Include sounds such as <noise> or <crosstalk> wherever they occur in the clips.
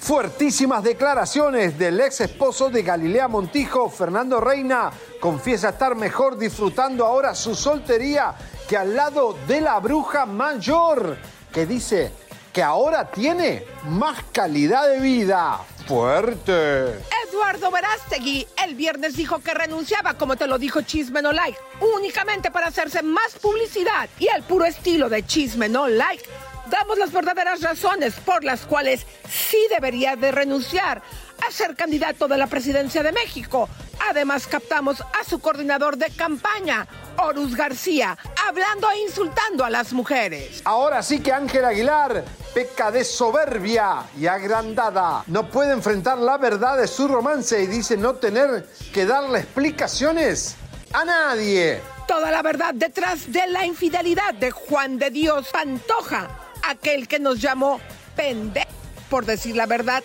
Fuertísimas declaraciones del ex esposo de Galilea Montijo, Fernando Reina, confiesa estar mejor disfrutando ahora su soltería que al lado de la bruja mayor, que dice que ahora tiene más calidad de vida. Fuerte. Eduardo Verástegui el viernes dijo que renunciaba, como te lo dijo Chisme No Like, únicamente para hacerse más publicidad y el puro estilo de Chisme No Like damos las verdaderas razones por las cuales sí debería de renunciar a ser candidato de la presidencia de México. Además, captamos a su coordinador de campaña, Horus García, hablando e insultando a las mujeres. Ahora sí que Ángel Aguilar peca de soberbia y agrandada. No puede enfrentar la verdad de su romance y dice no tener que darle explicaciones a nadie. Toda la verdad detrás de la infidelidad de Juan de Dios Pantoja aquel que nos llamó pendejo, por decir la verdad,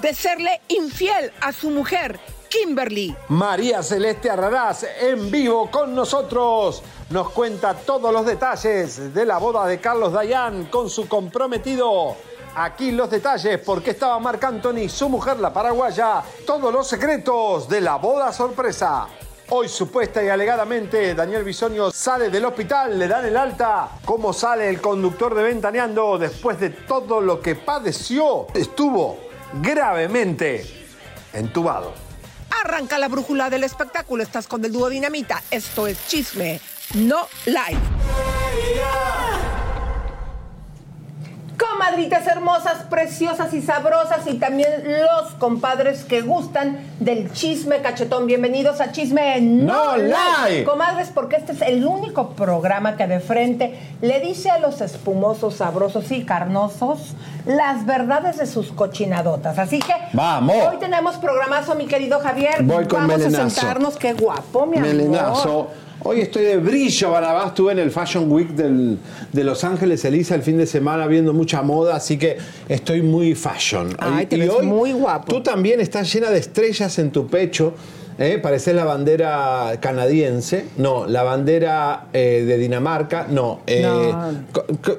de serle infiel a su mujer, Kimberly. María Celeste Arraraz, en vivo con nosotros, nos cuenta todos los detalles de la boda de Carlos Dayan con su comprometido. Aquí los detalles, porque estaba Marc Anthony, su mujer la paraguaya, todos los secretos de la boda sorpresa. Hoy supuesta y alegadamente Daniel Bisonio sale del hospital, le dan el alta. ¿Cómo sale el conductor de Ventaneando después de todo lo que padeció? Estuvo gravemente entubado. Arranca la brújula del espectáculo, estás con el dúo Dinamita. Esto es chisme, no live. Comadritas hermosas, preciosas y sabrosas y también los compadres que gustan del chisme cachetón. Bienvenidos a Chisme No, Live. Comadres, porque este es el único programa que de frente le dice a los espumosos, sabrosos y carnosos las verdades de sus cochinadotas. Así que Vamos. hoy tenemos programazo, mi querido Javier. Voy con Vamos melenazo. a sentarnos, qué guapo, mi amor. Melenazo. Hoy estoy de brillo, Barabás. Estuve en el Fashion Week del- de Los Ángeles, Elisa, el fin de semana viendo mucha moda, así que estoy muy fashion. Ay, Y- te y ves hoy muy guapo. Tú también estás llena de estrellas en tu pecho. ¿eh? Pareces la bandera canadiense. No, la bandera eh, de Dinamarca. No. eh, No.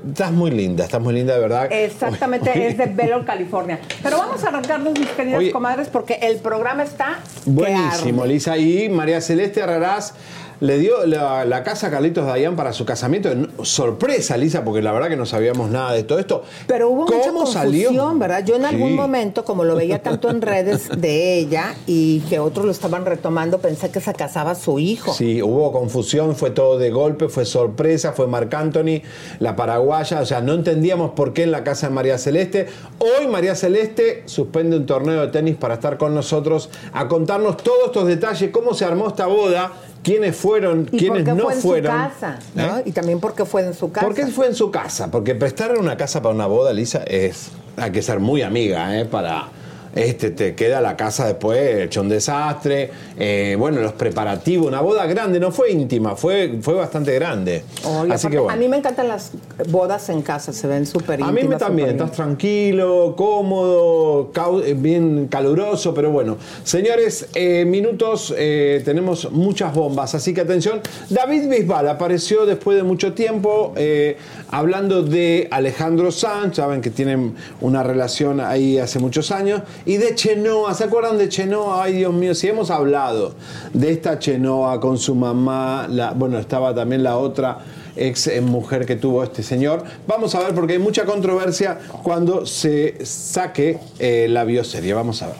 estás muy linda, estás muy linda, de verdad. Exactamente, es de Belo, California. Pero vamos a arrancarnos, mis queridas Oye. comadres, porque el programa está Buenísimo, arde. Lisa. Y María Celeste Arrarás le dio la, la casa a Carlitos Dayan para su casamiento. Sorpresa, Lisa, porque la verdad que no sabíamos nada de todo esto. Pero hubo mucha ¿Cómo confusión, salió? ¿verdad? Yo en algún momento, como lo veía tanto en redes de ella y que otros lo estaban retomando, pensé que se casaba su hijo. Sí, hubo confusión, fue todo de golpe, fue sorpresa, fue Marc Anthony, la paraguaya, o sea, no entendíamos por qué en la casa de María Celeste. Hoy María Celeste suspende un torneo de tenis para estar con nosotros a contarnos todos estos detalles, cómo se armó esta boda, quiénes fueron, ¿Y quiénes por qué no fue en fueron. su casa? ¿no? ¿Eh? Y también porque fue en su casa. ¿Por qué fue en su casa? Porque prestar una casa para una boda, Lisa, es. Hay que ser muy amiga, ¿eh? Para. Este, te queda la casa después hecho un desastre. Eh, bueno, los preparativos, una boda grande, no fue íntima, fue, fue bastante grande. Oye, Así que bueno. A mí me encantan las bodas en casa, se ven súper A mí me íntimas, también, estás tranquilo, cómodo, eh, bien caluroso, pero bueno. Señores, eh, minutos, eh, tenemos muchas bombas, así que atención. David Bisbal apareció después de mucho tiempo eh, hablando de Alejandro Sanz, saben que tienen una relación ahí hace muchos años, y de Chenoa, ¿se acuerdan de Chenoa? Ay, Dios mío, si hemos hablado de esta Chenoa con su mamá, la- bueno, estaba también la otra ex eh, mujer que tuvo este señor. Vamos a ver porque hay mucha controversia cuando se saque eh, la bioserie. Vamos a ver.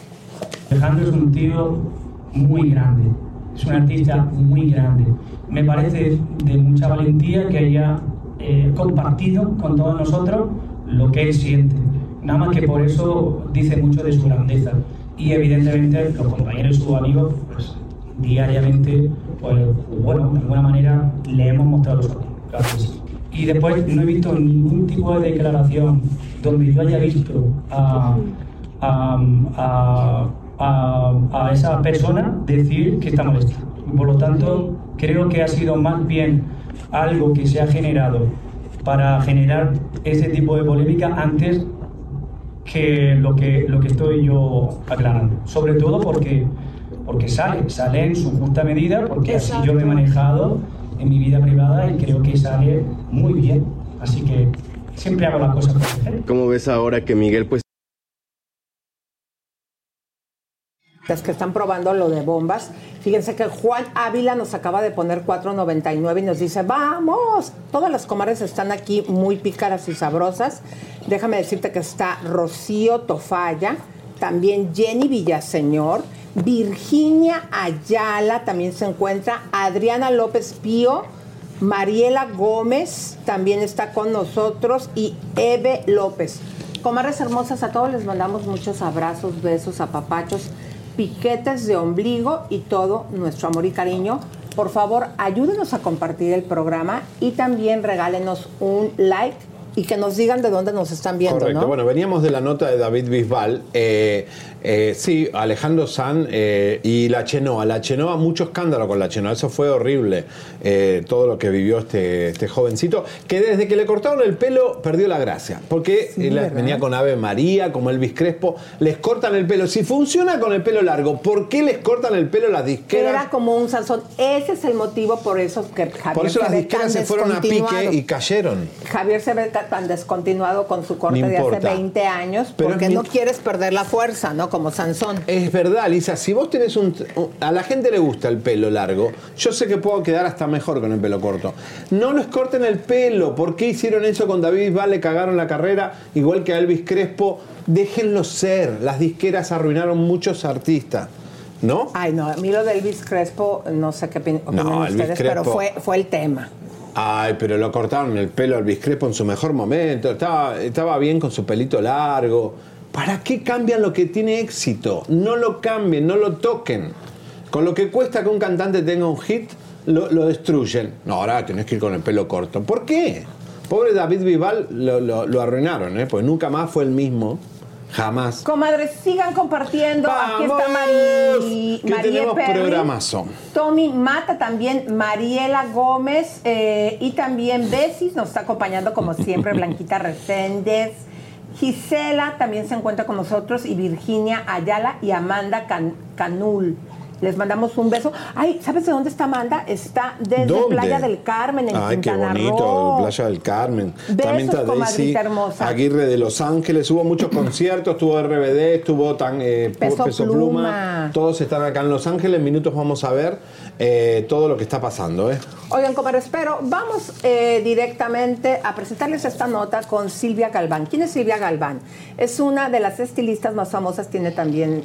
Alejandro es un tío muy grande, es un artista muy grande. Me parece de mucha valentía que haya eh, compartido con todos nosotros lo que él siente. Nada más que por eso dice mucho de su grandeza. Y evidentemente los compañeros y sus amigos, pues diariamente, pues bueno, de alguna manera le hemos mostrado los Gracias. Y después no he visto ningún tipo de declaración donde yo haya visto a, a, a, a esa persona decir que está molesta. Por lo tanto, creo que ha sido más bien algo que se ha generado para generar ese tipo de polémica antes que lo que, lo que estoy yo aclarando. Sobre todo porque, porque sale, sale en su justa medida, porque así yo lo he manejado en mi vida privada y creo que sale muy bien. Así que siempre hago las cosas hacer. ¿Cómo ves ahora que Miguel pues las que están probando lo de bombas. Fíjense que Juan Ávila nos acaba de poner 4.99 y nos dice, vamos, todas las comadres están aquí muy pícaras y sabrosas. Déjame decirte que está Rocío Tofaya, también Jenny Villaseñor, Virginia Ayala también se encuentra, Adriana López Pío, Mariela Gómez también está con nosotros y Eve López. Comadres hermosas, a todos les mandamos muchos abrazos, besos, apapachos piquetes de ombligo y todo nuestro amor y cariño. Por favor, ayúdenos a compartir el programa y también regálenos un like y que nos digan de dónde nos están viendo. Correcto. Bueno, veníamos de la nota de David Bisbal. Eh, eh, sí, Alejandro San eh, y la Chenoa. La Chenoa, mucho escándalo con la Chenoa. Eso fue horrible. todo lo que vivió este, este jovencito, que desde que le cortaron el pelo perdió la gracia. Porque venía con Ave María, como Elvis Crespo. Les cortan el pelo. Si funciona con el pelo largo, ¿por qué les cortan el pelo las disqueras? Era como un Sansón. Ese es el motivo por eso que Javier Por eso las disqueras se fueron a pique y cayeron. Javier se ve tan descontinuado con su corte de hace 20 años porque no quieres perder la fuerza, ¿no? Como Sansón. Es verdad, Lisa, si vos tenés un, A la gente le gusta el pelo largo, yo sé que puedo quedar hasta mejor con el pelo corto. No les corten el pelo. ¿Por qué hicieron eso con David Bisbal? Le cagaron la carrera, igual que a Elvis Crespo. Déjenlo ser. Las disqueras arruinaron muchos artistas. ¿No? Ay, no, a mí lo de Elvis Crespo, no sé qué opinan ustedes, pero fue, fue el tema. Ay, pero lo cortaron el pelo al Crespo en su mejor momento. Estaba, estaba bien con su pelito largo. ¿Para qué cambian lo que tiene éxito? No lo cambien, no lo toquen. Con lo que cuesta que un cantante tenga un hit, lo, destruyen. No, ahora tenés que ir con el pelo corto. ¿Por qué? Pobre David Vival lo, lo arruinaron, ¿eh? Pues nunca más fue el mismo. Jamás. Comadres, sigan compartiendo. Aquí está Mari, ¿Qué tenemos programazo. Tommy Mata también, Mariela Gómez eh, y también Besis nos está acompañando como siempre, <laughs> Blanquita Reséndez. Gisela también se encuentra con nosotros y Virginia Ayala y Amanda Canul. Les mandamos un beso. Ay, ¿sabes de dónde está Amanda? Está desde Playa del Carmen, en Ay, qué bonito, Playa del Carmen. También está Daisy Aguirre de Los Ángeles. Hubo muchos conciertos, estuvo RBD, estuvo tan, eh, Peso, Pluma. Todos están acá en Los Ángeles. En minutos vamos a ver eh, todo lo que está pasando. ¿eh? Oigan, comadre, espero, vamos eh, directamente a presentarles esta nota con Silvia Galván. ¿Quién es Silvia Galván? Es una de las estilistas más famosas, tiene también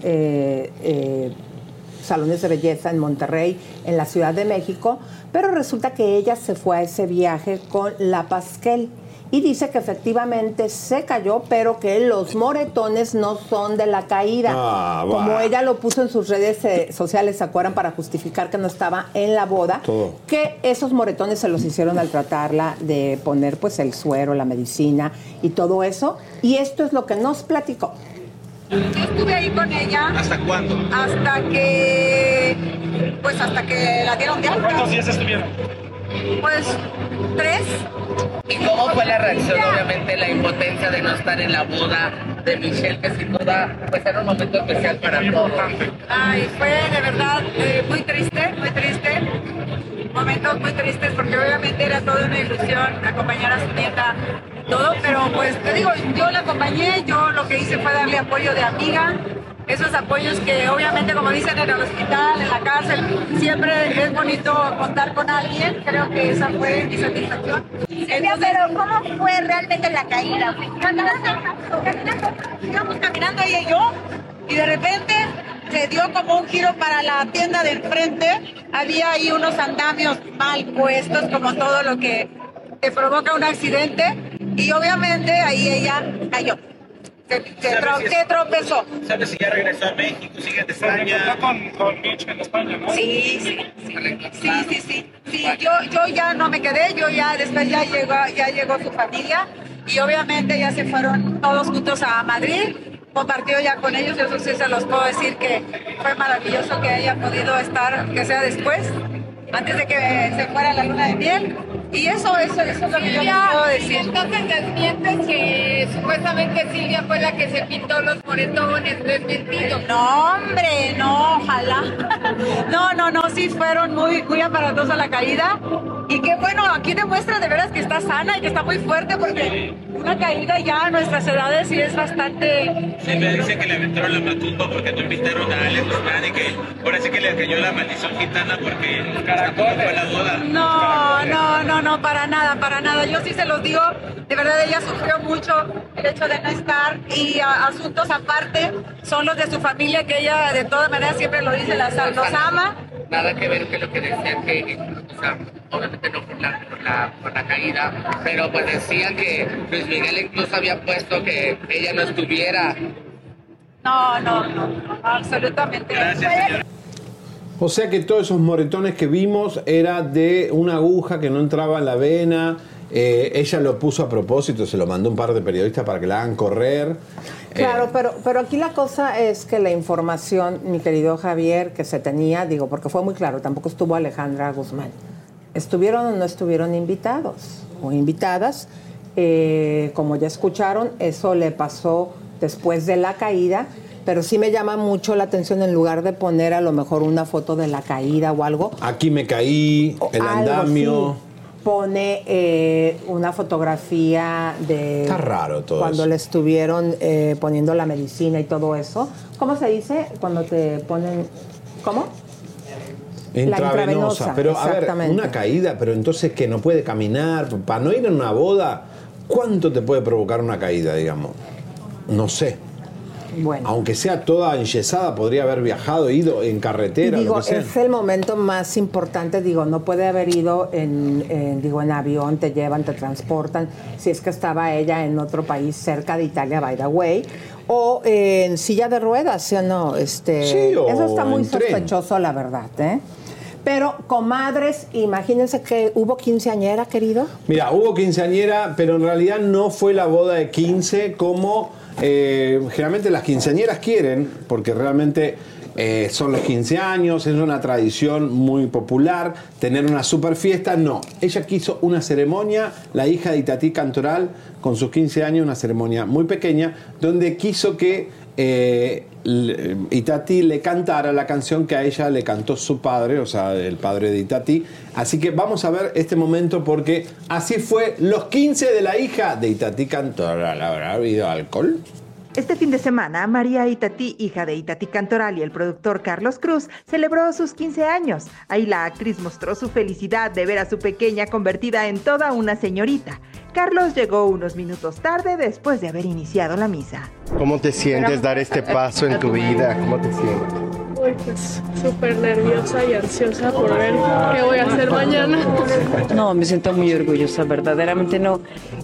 salones de belleza en Monterrey, en la Ciudad de México, pero resulta que ella se fue a ese viaje con la Pasquel y dice que efectivamente se cayó, pero que los moretones no son de la caída. Ah, Como ella lo puso en sus redes eh, sociales, ¿se acuerdan? Para justificar que no estaba en la boda, que esos moretones se los hicieron al tratarla de poner pues el suero, la medicina y todo eso. Y esto es lo que nos platicó. Yo estuve ahí con ella. ¿Hasta cuándo? Hasta que. Pues hasta que la dieron de alta. ¿Cuántos días estuvieron? Pues tres. ¿Y cómo fue la reacción? Obviamente la impotencia de no estar en la boda de Michelle, que sin duda pues era un momento especial para todos. Ay, fue de verdad eh, muy triste, muy triste. Momentos muy tristes porque obviamente era toda una ilusión acompañar a su nieta todo, pero pues te digo, yo la acompañé, yo lo que hice fue darle apoyo de amiga, esos apoyos que obviamente como dicen en el hospital, en la cárcel, siempre es bonito contar con alguien, creo que esa fue mi satisfacción. Silvia, pero ¿cómo fue realmente la caída? Íbamos caminando ella y yo y de repente se dio como un giro para la tienda de enfrente, había ahí unos andamios mal puestos como todo lo que, que provoca un accidente y obviamente ahí ella cayó. Se, se tro- se tropezó. ¿Sabes si ya regresó a México? ¿Sigue en España? con, con Mitch en España, ¿no? Sí, sí, sí, sí, sí, sí, sí. Yo, yo ya no me quedé, yo ya después ya llegó, ya llegó su familia y obviamente ya se fueron todos juntos a Madrid. Compartió ya con ellos, eso sí se los puedo decir que fue maravilloso que haya podido estar, que sea después, antes de que se fuera la luna de miel. Y eso, eso, eso es lo que yo les puedo decir. Entonces desmientes que supuestamente Silvia fue la que se pintó los moretones, desmentido. No, hombre, no, ojalá. <laughs> No, no, no, sí fueron muy, muy aparatosa la caída. Y que bueno, aquí demuestra de veras que está sana y que está muy fuerte porque una caída ya a nuestras edades sí es bastante... Sí, me dice que le aventaron la matumba porque no invitaron a Alex Guzmán y que ahora sí que le cayó la maldición gitana porque fue la boda. No, no, no, no, para nada, para nada. Yo sí se los digo, de verdad ella sufrió mucho el hecho de no estar y a- asuntos aparte son los de su familia que ella de todas maneras siempre lo dice, las, los ama. Nada que ver con lo que decían que, o sea, obviamente no por la, por la, por la caída, pero pues decían que Luis Miguel incluso había puesto que ella no estuviera. No, no, no, no, absolutamente. O sea que todos esos moretones que vimos era de una aguja que no entraba en la vena. eh, ella lo puso a propósito, se lo mandó un par de periodistas para que la hagan correr. Claro, Eh, pero, pero aquí la cosa es que la información, mi querido Javier, que se tenía, digo, porque fue muy claro, tampoco estuvo Alejandra Guzmán. ¿Estuvieron o no estuvieron invitados o invitadas? Eh, como ya escucharon, eso le pasó después de la caída, pero sí me llama mucho la atención en lugar de poner a lo mejor una foto de la caída o algo, aquí me caí, el andamio. Pone eh, una fotografía de Está raro todo cuando eso. le estuvieron eh, poniendo la medicina y todo eso. ¿Cómo se dice cuando te ponen? ¿Cómo? La Intravenosa. intravenosa, Pero a ver, una caída, pero entonces que no puede caminar. Para no ir a una boda, ¿cuánto te puede provocar una caída, digamos? No sé. Bueno. Aunque sea toda enyesada, podría haber viajado, ido en carretera, digo, lo que sea. es el momento más importante, digo, no puede haber ido en, en, digo, en avión, te llevan, te transportan, si es que estaba ella en otro país cerca de Italia, by the way, o eh, en silla de ruedas, ¿sí o no? Este, Sí, o eso está muy tren. sospechoso, la verdad, ¿eh? Pero, comadres, imagínense que hubo quinceañera, querido. Mira, hubo quinceañera, pero en realidad no fue la boda de 15 como eh, generalmente las quinceañeras quieren, porque realmente eh, son los 15 años, es una tradición muy popular, tener una super fiesta. No, ella quiso una ceremonia, la hija de Itatí Cantoral, con sus 15 años, una ceremonia muy pequeña, donde quiso que eh, Itati le cantara la canción que a ella le cantó su padre, o sea, el padre de Itati. Así que vamos a ver este momento porque así fue los 15 de la hija de Itati Cantoral. ¿Habrá habido alcohol? Este fin de semana, María Itatí, hija de Itatí Cantoral y el productor Carlos Cruz, celebró sus 15 años. Ahí la actriz mostró su felicidad de ver a su pequeña convertida en toda una señorita. Carlos llegó unos minutos tarde después de haber iniciado la misa. ¿Cómo te sientes dar este paso en tu vida? ¿Cómo te sientes? Uy, pues súper nerviosa y ansiosa por ver qué voy a hacer mañana. No, me siento muy orgullosa, verdaderamente no.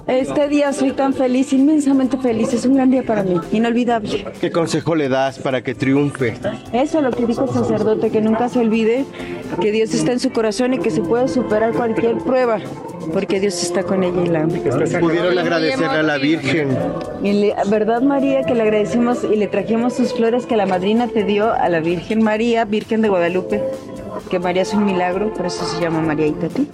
Este día soy tan feliz, inmensamente feliz. Es un gran día para mí, inolvidable. ¿Qué consejo le das para que triunfe? Eso, lo que dijo el sacerdote, que nunca se olvide que Dios está en su corazón y que se puede superar cualquier prueba, porque Dios está con ella y la ama. Pudieron agradecerle a la Virgen. Y le- ¿Verdad, María, que le agradecimos y le trajimos sus flores que la madrina te dio a la Virgen María, Virgen de Guadalupe? Que María es un milagro, por eso se llama María Itatí.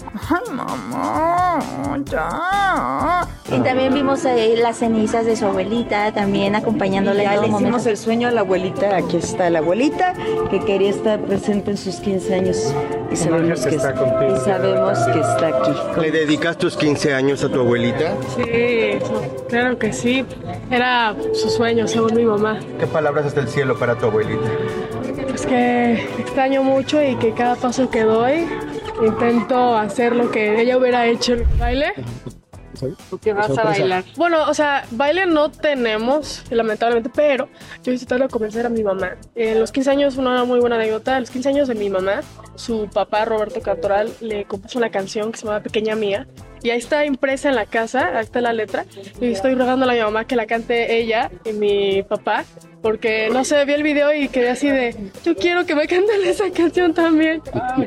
Y también vimos ahí las cenizas de su abuelita, también acompañándola en Ya le hicimos momento. el sueño a la abuelita, aquí está la abuelita, que quería estar presente en sus 15 años y sabemos que, está contigo. y sabemos que está aquí. ¿Le dedicas tus 15 años a tu abuelita? Sí, claro que sí. Era su sueño, según mi mamá. ¿Qué palabras hasta el cielo para tu abuelita? Es que extraño mucho y que cada paso que doy intento hacer lo que ella hubiera hecho en el baile. ¿Qué vas a bailar? Bueno, o sea, baile no tenemos, lamentablemente, pero yo de convencer a mi mamá. En los 15 años, una muy buena anécdota, a los 15 años de mi mamá, su papá, Roberto Cantoral, le compuso una canción que se llama Pequeña Mía. Y ahí está impresa en la casa, ahí está la letra. Y estoy rogándole a mi mamá que la cante ella y mi papá. Porque, no sé, vi el video y quedé así de, yo quiero que me canten <laughs> esa canción también.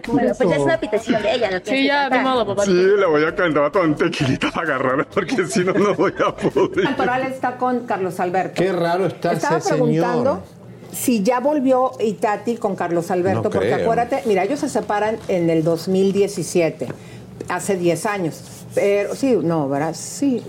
Bueno, pues ya es una petición de ella, ¿no? Sí, ya, de modo, papá. Sí, la voy a cantar con tequilita para agarrar, porque si no, no voy a poder. Cantoral está con Carlos Alberto. Qué raro está Estaba ese preguntando señor. si ya volvió Itati con Carlos Alberto, No porque creo. acuérdate, mira, ellos se separan en el 2017, hace 10 años. Pero sí, no, ¿verdad? Sí.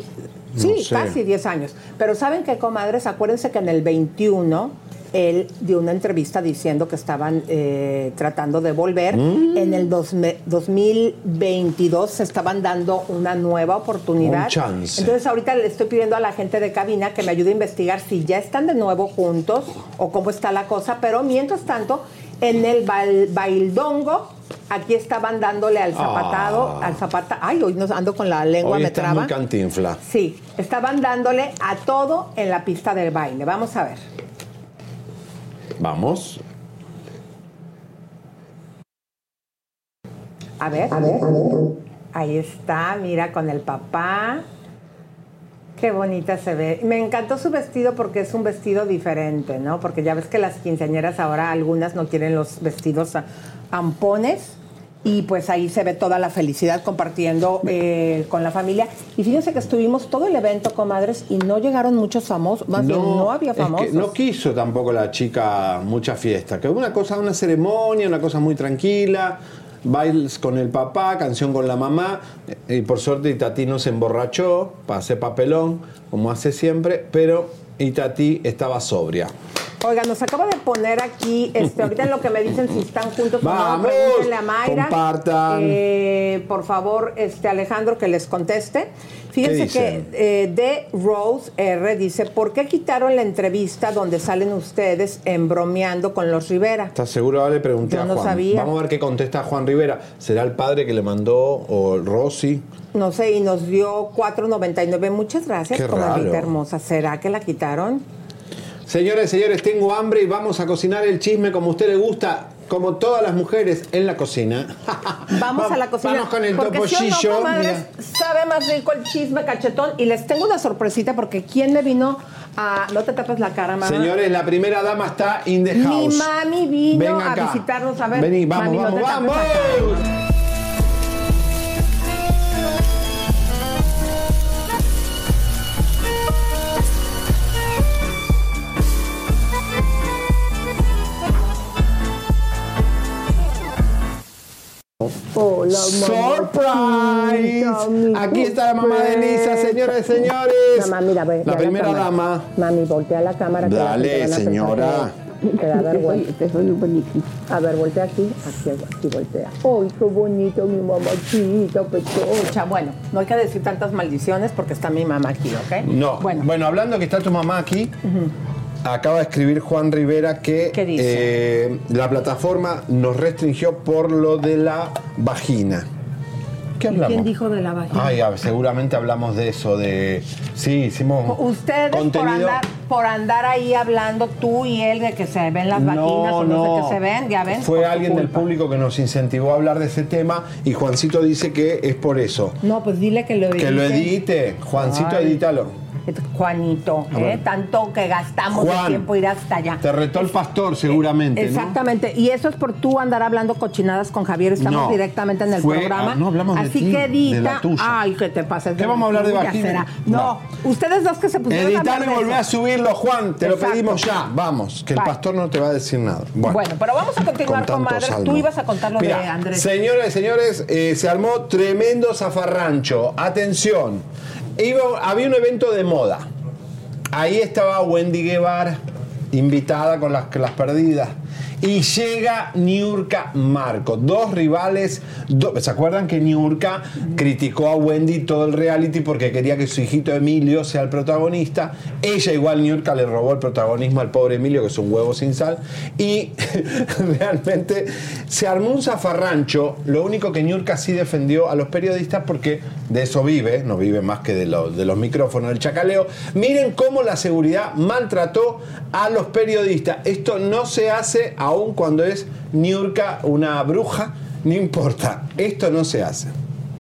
Sí, No sé. casi 10 años. Pero ¿saben qué, comadres? Acuérdense que en el 21 él dio una entrevista diciendo que estaban eh, tratando de volver. Mm. En el dos- 2022 se estaban dando una nueva oportunidad. Un chance. Entonces ahorita le estoy pidiendo a la gente de cabina que me ayude a investigar si ya están de nuevo juntos o cómo está la cosa. Pero mientras tanto, en el bail- baildongo, aquí estaban dándole al zapatado, Ah. al zapata. Ay, hoy nos ando con la lengua, Hoy me estás traba. muy cantinfla. Sí, estaban dándole a todo en la pista del baile. Vamos a ver. Vamos. A ver. Ahí está, mira, con el papá. Qué bonita se ve. Me encantó su vestido porque es un vestido diferente, ¿no? Porque ya ves que las quinceañeras ahora algunas no quieren los vestidos ampones. Y pues ahí se ve toda la felicidad compartiendo eh, con la familia. Y fíjense que estuvimos todo el evento, comadres, y no llegaron muchos famosos. Más bien, no había es que famosos. no quiso tampoco la chica mucha fiesta. Que una cosa, una ceremonia, una cosa muy tranquila. Bailes con el papá, canción con la mamá. Y por suerte Itatí no se emborrachó, pasé papelón, como hace siempre, pero Itatí estaba sobria. Oiga, nos acaba de poner aquí, este, ahorita en lo que me dicen si están juntos o no, pregúntenle a Mayra. compartan. Eh, por favor, este Alejandro, que les conteste. Fíjense ¿Qué que eh, de Rose R dice, ¿por qué quitaron la entrevista donde salen ustedes embromeando con los Rivera? ¿Estás seguro? Ahora le pregunté Yo a no Juan. sabía. Vamos a ver qué contesta Juan Rivera. ¿Será el padre que le mandó o Rosy? No sé, y nos dio 4.99. Muchas gracias, Qué raro. hermosa. ¿Será que la quitaron? Señores, señores, tengo hambre y vamos a cocinar el chisme como a usted le gusta, como todas las mujeres en la cocina. Vamos a la cocina. Vamos con el porque si o no, topollillo. sabe más rico el chisme cachetón. Y les tengo una sorpresita porque ¿quién me vino a... No te tapes la cara, mamá. Señores, la primera dama está in the Mi house. mami vino Ven a visitarnos. A ver, Vení, vamos, mami, vamos, vamos. Hola, ¡Surprise! Aquí está la mamá de Elisa, señores, señores. Mamá, mira, ve, La primera dama. Mami, voltea la cámara. que la Dale, señora. que Te da vergüenza. Te soy bonito. A ver, voltea aquí. Aquí, aquí voltea. ¡Ay, qué bonito mi mamachita, pechocha! Bueno, no hay que decir tantas maldiciones porque está mi mamá aquí, ¿ok? No. Bueno, Bueno, hablando que está tu mamá aquí, acaba de escribir Juan Rivera que ¿Qué dice? eh, la plataforma nos restringió por lo de la vagina. ¿Qué quién dijo de la vagina? Ay, a ver, seguramente hablamos de eso, de... Sí, hicimos Ustedes por andar, por andar ahí hablando tú y él de que se ven las vaginas o no, sé qué se ven, ya ven. Fue alguien del público que nos incentivó a hablar de ese tema y Juancito dice que es por eso. No, pues dile que lo edite. Que lo edite. Juancito, Ay. edítalo. Juanito, ¿eh? tanto que gastamos de Juan. tiempo ir hasta allá. Te retó el pastor seguramente, ¿no? Exactamente, y eso es por tú andar hablando cochinadas con Javier, estamos No, directamente en el fue- programa. ah, no hablamos de Así ti, que edita. de la. Ay, que te pases. ¿Qué vamos a hablar de vagina? No, ustedes dos que se pusieron hablar y de volvé a subirlo, Juan. Te lo pedimos ya. Vamos, que el pastor no te va a decir nada. Bueno, Bueno, pero vamos a continuar con con salmo. Tú ibas a contar lo Mira, de Andrés. Señoras y señores, eh, se armó tremendo zafarrancho. Atención. Había un evento de moda. Ahí estaba Wendy Guevara, invitada con las, las perdidas. Y llega Niurka Marco. Dos rivales. ¿Se acuerdan que Niurka criticó a Wendy todo el reality porque quería que su hijito Emilio sea el protagonista? Ella, igual Niurka, le robó el protagonismo al pobre Emilio, que es un huevo sin sal. Y <laughs> realmente se armó un zafarrancho. Lo único que Niurka sí defendió a los periodistas porque de eso vive, no vive más que de, de los micrófonos, del chacaleo. Miren cómo la seguridad maltrató a los periodistas. Esto no se hace aun cuando es Niurka una bruja, no importa. Esto no se hace.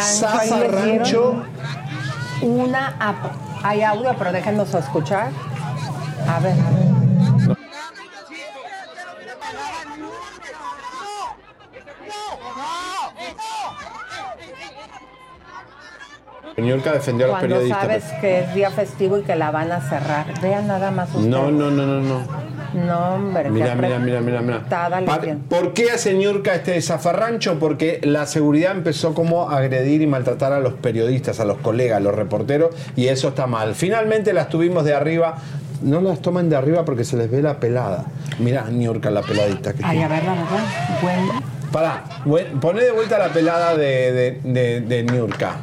Zafarrancho, les dieron Una hay audio, pero déjenos escuchar. A ver, a ver. Niurka defendió a los Cuando periodistas. sabes que es día festivo y que la van a cerrar. Vean nada más ustedes. No, no, no, no, no. No, hombre. Mira, mira, mira, mira, mira. ¿Por qué hace Niurka este zafarrancho? Porque la seguridad empezó como a agredir y maltratar a los periodistas, a los colegas, a los reporteros, y eso está mal. Finalmente las tuvimos de arriba. No las toman de arriba porque se les ve la pelada. Mira, Niurka, la peladita. Que Ay, tiene. a ver, la verdad. Bueno. Pará, poné de vuelta la pelada de, de, de, de Niurka.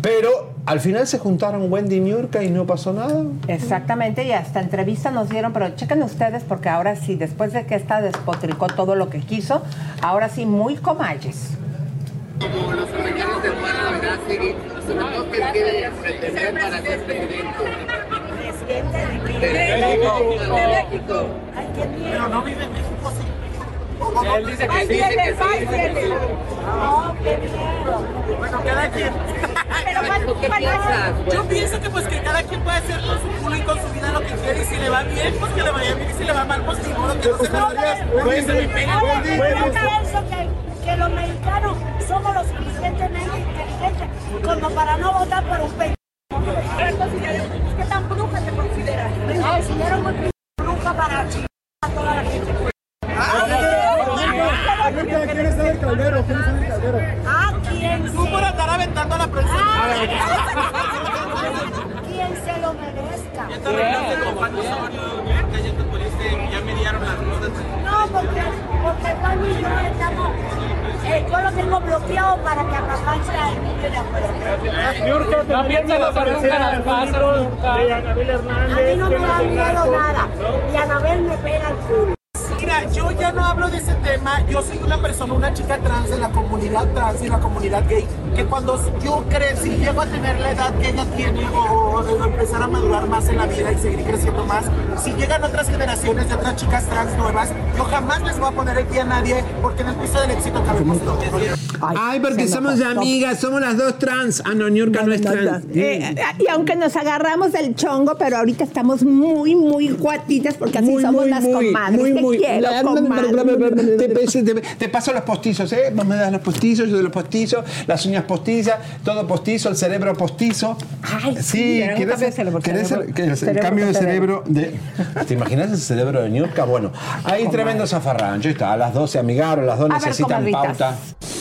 Pero al final se juntaron Wendy y Niurka y no pasó nada. Exactamente, y hasta entrevista nos dieron, pero chequen ustedes porque ahora sí, después de que esta despotricó todo lo que quiso, ahora sí, muy comalles. como los americanos del mar, la verdad, seguir, sobre todo que quiere pretender para ser presidente. De México. De México. Pero no vive en México, sí. Él dice que sí, dice que sí, dice que. No, qué miedo. Bueno, cada quien. ¿Tú qué piensas? Yo pienso que pues que cada quien puede hacer con su culo y con su vida lo que quiere y si le va bien, pues que le vaya bien y si le va mal, pues ni modo que no se me Oye, se me pega. Yo pienso que, que los mexicanos somos lo suficientemente inteligentes como para no votar por un pendejo. ¿Qué tan bruja te consideras? Ay, si eres muy bruja para chingar Quien se lo merezca. Ya te arreglaste con Juan Osorio, ya ya te pudiste, ya mediaron las cosas. No, porque, porque Juan y yo estamos. eh, yo lo tengo bloqueado para que apapache al niño de afuera. No piensa desaparecer al paso de Anabel Hernández. A mí no me da miedo nada. Y Anabel me pega el culo. Mira, yo ya no hablo de ese tema. Yo soy una persona, una chica trans de la comunidad trans y la comunidad gay, que cuando yo crecí, llego a tener la edad que ella tiene o, o empezar a madurar más en la vida y seguir creciendo más, si llegan otras generaciones de otras chicas trans nuevas, yo jamás les voy a poner el pie a nadie porque en el piso del éxito cabemos todos. Ay, porque somos amigas, somos las dos trans. Ah, no, Niurka no, es trans. Eh, y aunque nos agarramos del chongo, pero ahorita estamos muy, muy guatitas porque así somos las comadres. muy, Te muy. comadre. Te, paso- te- te paso los postizos, ¿eh? Vos me das los postizos, yo de los postizos, las uñas postizas, todo postizo, el cerebro postizo. Ay, sí, un ¿querés, de cerebro, querés el, el cambio de cerebro de. <laughs> ¿Te imaginas el cerebro de Niurka? Bueno, hay tremendo zafarrancho, está, las dos se amigaron, las dos A necesitan pauta.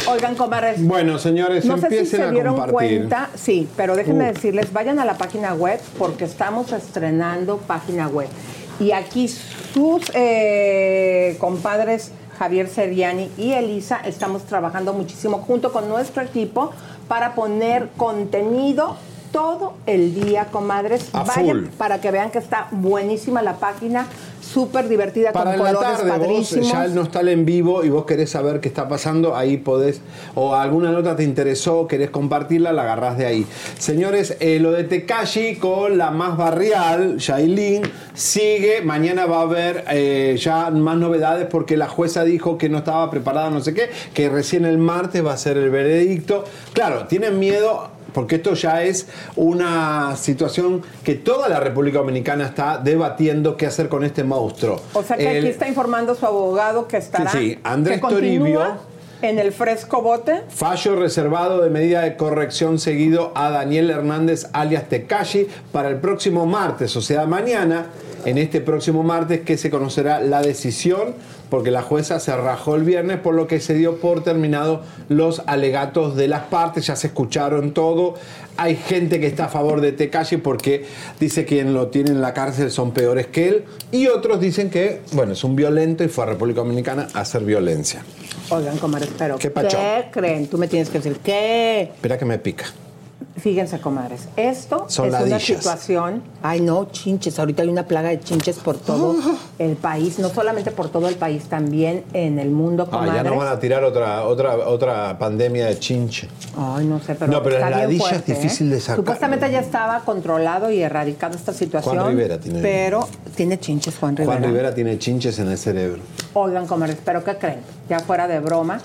Oigan, comadres. Bueno, señores, No sé si empiecen se a dieron compartir. cuenta, sí, pero déjenme Uh. decirles, vayan a la página web porque estamos estrenando página web. Y aquí sus eh, compadres Javier Seriani y Elisa estamos trabajando muchísimo junto con nuestro equipo para poner contenido todo el día, comadres. A Vayan full. para que vean que está buenísima la página, súper divertida, Para con la colores tarde, vos ya no está el en vivo y vos querés saber qué está pasando, ahí podés, o alguna nota te interesó, querés compartirla, la agarrás de ahí. Señores, eh, lo de Tekashi con la más barrial, Shailin, sigue. Mañana va a haber eh, ya más novedades porque la jueza dijo que no estaba preparada, no sé qué, que recién el martes va a ser el veredicto. Claro, tienen miedo porque esto ya es una situación que toda la República Dominicana está debatiendo qué hacer con este monstruo. O sea que El- aquí está informando su abogado que estará. Sí, sí, Andrés que Toribio. En el fresco bote. Fallo reservado de medida de corrección seguido a Daniel Hernández alias Tekashi para el próximo martes, o sea, mañana, en este próximo martes que se conocerá la decisión, porque la jueza se rajó el viernes, por lo que se dio por terminado los alegatos de las partes, ya se escucharon todo. Hay gente que está a favor de Tekashi porque dice que quien lo tiene en la cárcel son peores que él, y otros dicen que, bueno, es un violento y fue a República Dominicana a hacer violencia. Oigan, comadres, pero ¿Qué ¿qué, creen? Tú me tienes que decir, ¿qué? Espera que me pica. Fíjense, comadres, esto es una situación. Ay, no, chinches. Ahorita hay una plaga de chinches por todo Ah. <laughs> el país, no solamente por todo el país, también en el mundo, Ah, comadres. ya nos van a tirar otra, otra, otra pandemia de chinche. Ay, no sé, pero No, pero está la bien es ¿eh? difícil de sacar. Supuestamente ya estaba controlado y erradicada esta situación. Juan Rivera tiene- Pero tiene chinches Juan Rivera. Juan Rivera tiene chinches en el cerebro. Oigan, comadres, pero ¿qué creen? Ya fuera de broma.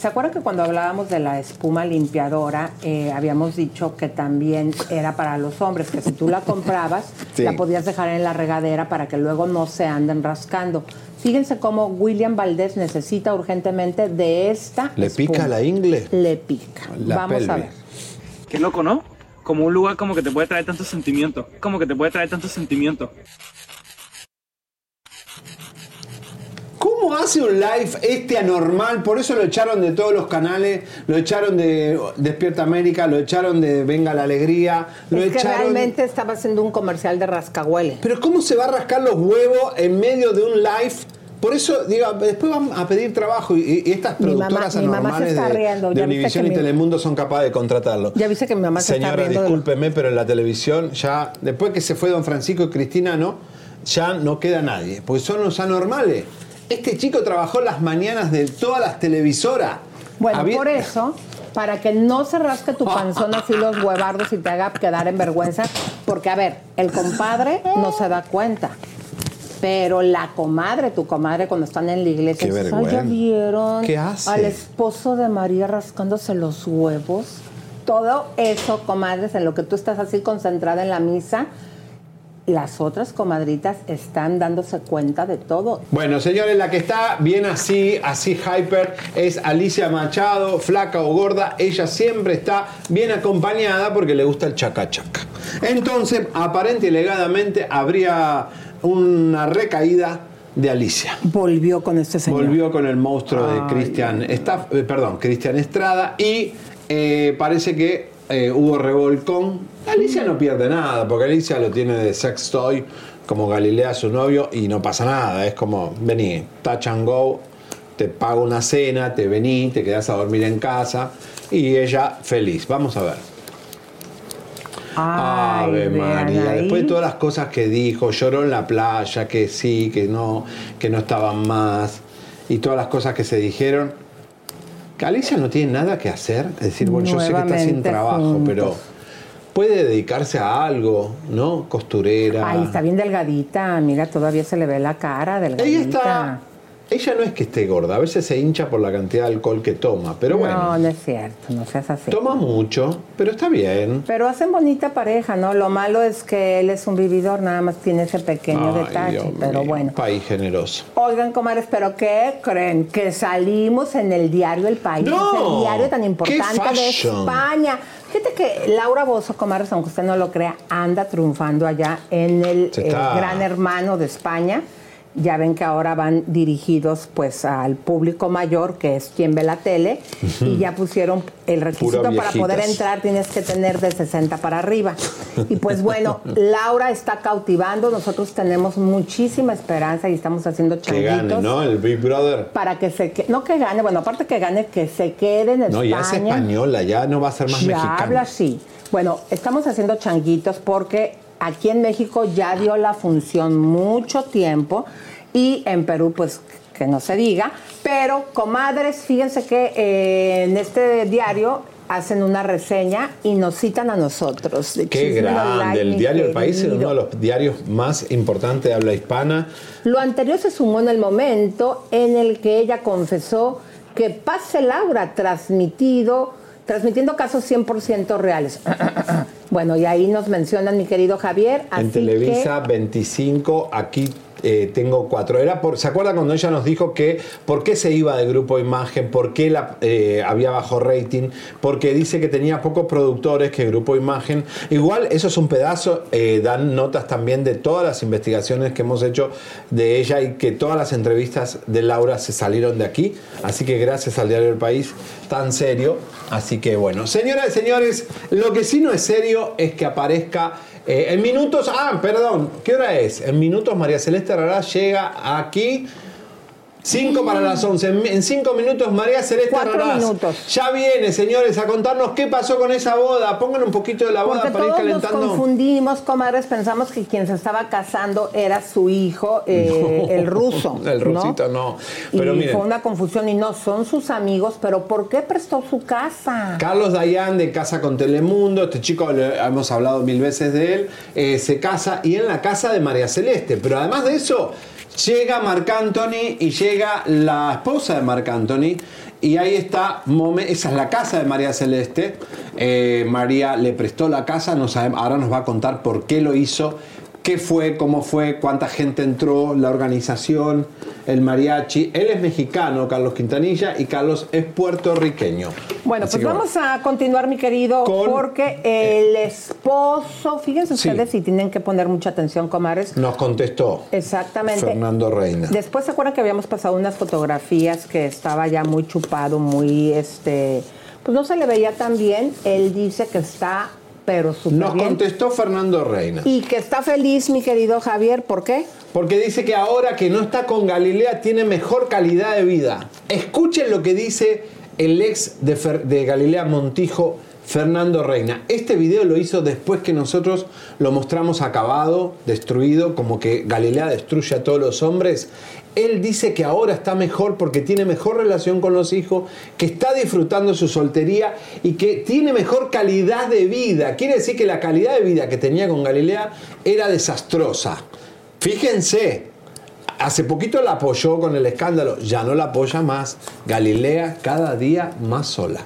¿Se acuerdan que cuando hablábamos de la espuma limpiadora, eh, habíamos dicho que también era para los hombres, que si tú la comprabas, <laughs> Sí. la podías dejar en la regadera para que luego no se anden rascando? Fíjense cómo William Valdés necesita urgentemente de esta. ¿Le pica espuma. la ingle? Le pica. La Vamos a ver. Qué loco, ¿no? Como un lugar como que te puede traer tantos sentimientos. Como que te puede traer tantos sentimientos. ¿Cómo hace un live este anormal? Por eso lo echaron de todos los canales, lo echaron de Despierta América, lo echaron de Venga la Alegría, lo Es que echaron... realmente estaba haciendo un comercial de rascahuele. Pero ¿cómo se va a rascar los huevos en medio de un live? Por eso, digo, después van a pedir trabajo y, y estas Mi mamá- productoras mi mamá se anormales está de, riendo, de Univision y mi- Telemundo son capaces de contratarlo. Ya viste que mi mamá se está Señora, riendo. de lo- discúlpeme, pero en la televisión ya, después que se fue don Francisco y Cristina, ¿no? Ya no queda nadie, porque son los anormales. Este chico trabajó las mañanas de todas las televisoras. Bueno, Había- por eso, para que no se rasque tu panzón así los huevardos y te haga quedar en vergüenza, porque a ver, el compadre no se da cuenta. Pero la comadre, tu comadre, cuando están en la iglesia, Qué dices, "Ay, ya vieron ¿Qué hace? al esposo de María rascándose los huevos. Todo eso, comadres, en lo que tú estás así concentrada en la misa, las otras comadritas están dándose cuenta de todo. Bueno, señores, la que está bien así, así hyper, es Alicia Machado, flaca o gorda. Ella siempre está bien acompañada porque le gusta el chaca chaca. Entonces, aparente y legadamente, habría una recaída de Alicia. Volvió con este señor. Volvió con el monstruo de Cristian, eh, perdón, Cristian Estrada y eh, parece que eh, hubo revolcón. Alicia no pierde nada, porque Alicia lo tiene de sex toy como Galilea su novio y no pasa nada. Es como, vení, touch and go, te pago una cena, te vení, te quedas a dormir en casa y ella feliz. Vamos a ver. Ave María, ahí. después de todas las cosas que dijo, lloró en la playa, que sí, que no, que no estaban más, y todas las cosas que se dijeron. Alicia no tiene nada que hacer, es decir, bueno, yo sé que está sin trabajo, juntos. pero puede dedicarse a algo, ¿no? Costurera. Ay, está bien delgadita. Mira, todavía se le ve la cara delgadita. Ella está. Ella no es que esté gorda, a veces se hincha por la cantidad de alcohol que toma, pero bueno, No, no es cierto, no seas así. toma mucho, pero está bien. Pero hacen bonita pareja, ¿no? Lo malo es que él es un vividor, nada más tiene ese pequeño Ay, detalle. Dios pero mío, bueno. País generoso. Oigan, comadres, ¿pero qué creen? Que salimos en el diario El País, ¡No! el diario tan importante ¡Qué de! España. Fíjate que Laura Bozo, comadres, aunque usted no lo crea, anda triunfando allá en el eh, Gran Hermano de España. Ya ven que ahora van dirigidos pues al público mayor, que es quien ve la tele, y ya pusieron el requisito para poder entrar, tienes que tener de 60 para arriba. Y pues bueno, <laughs> Laura está cautivando, nosotros tenemos muchísima esperanza y estamos haciendo Que gane, changuitos. ¿no? El Big Brother. Para que se quede, no que gane, bueno, aparte que gane, que se quede en No, España. ya es española, ya no va a ser más Ya mexicana. habla así. Bueno, estamos haciendo changuitos porque aquí en México ya dio la función mucho tiempo y en Perú, pues que no se diga. Pero, comadres, fíjense que eh, en este diario hacen una reseña y nos citan a nosotros. de Qué grande. El diario El País es uno de los diarios más importantes de habla hispana. Lo anterior se sumó en el momento en el que ella confesó que Pase Laura transmitido, transmitiendo casos 100% reales. <clears throat> bueno, y ahí nos mencionan mi querido Javier. Así en Televisa que 25, aquí eh, tengo cuatro. Era por, ¿Se acuerdan cuando ella nos dijo que por qué se iba de Grupo Imagen? ¿Por qué la, eh, había bajo rating? Porque dice que tenía pocos productores que Grupo Imagen. Igual, eso es un pedazo. eh, dan notas también de todas las investigaciones que hemos hecho de ella y que todas las entrevistas de Laura se salieron de aquí. Así que gracias al Diario del País, tan serio. Así que bueno, señoras y señores, lo que sí no es serio es que aparezca eh, en minutos, ah, perdón, ¿qué hora es? En minutos María Celeste Rará llega aquí. 5 para las 11. En- En 5 minutos María Celeste minutos. ya viene, señores, a contarnos qué pasó con esa boda. Pongan un poquito de la boda porque para ir todos nos calentando. confundimos, comadres, pensamos que quien se estaba casando era su hijo, eh, <laughs> No, el ruso. <laughs> El rusito no. Pero y miren, fue una confusión y no, son sus amigos, pero ¿por qué prestó su casa? Carlos Dayan de Casa con Telemundo, este chico hemos hablado mil veces de él, eh, se casa y en la casa de María Celeste. Pero además de eso, llega Marc Anthony y llega la esposa de Marc Anthony. Y ahí está, esa es la casa de María Celeste. Eh, María le prestó la casa, no sabemos, ahora nos va a contar por qué lo hizo, qué fue, cómo fue, cuánta gente entró, la organización, el mariachi. Él es mexicano, Carlos Quintanilla, y Carlos es puertorriqueño. Bueno, Así pues vamos a continuar, mi querido, porque el esposo, fíjense Sí. ustedes si tienen que poner mucha atención, comares. Nos contestó Exactamente. Fernando Reina. Después se acuerdan que habíamos pasado unas fotografías que estaba ya muy chupado, muy este, pues no se le veía tan bien. Él dice que está, pero súper Nos bien. contestó Fernando Reina. Y que está feliz, mi querido Javier, ¿por qué? Porque dice que ahora que no está con Galilea tiene mejor calidad de vida. Escuchen lo que dice el ex de, Fer- de Galilea Montijo, Fernando Reina. Este video lo hizo después que nosotros lo mostramos acabado, destruido, como que Galilea destruye a todos los hombres. Él dice que ahora está mejor porque tiene mejor relación con los hijos, que está disfrutando su soltería y que tiene mejor calidad de vida. Quiere decir que la calidad de vida que tenía con Galilea era desastrosa. Fíjense, hace poquito la apoyó con el escándalo, ya no la apoya más. Galilea cada día más sola.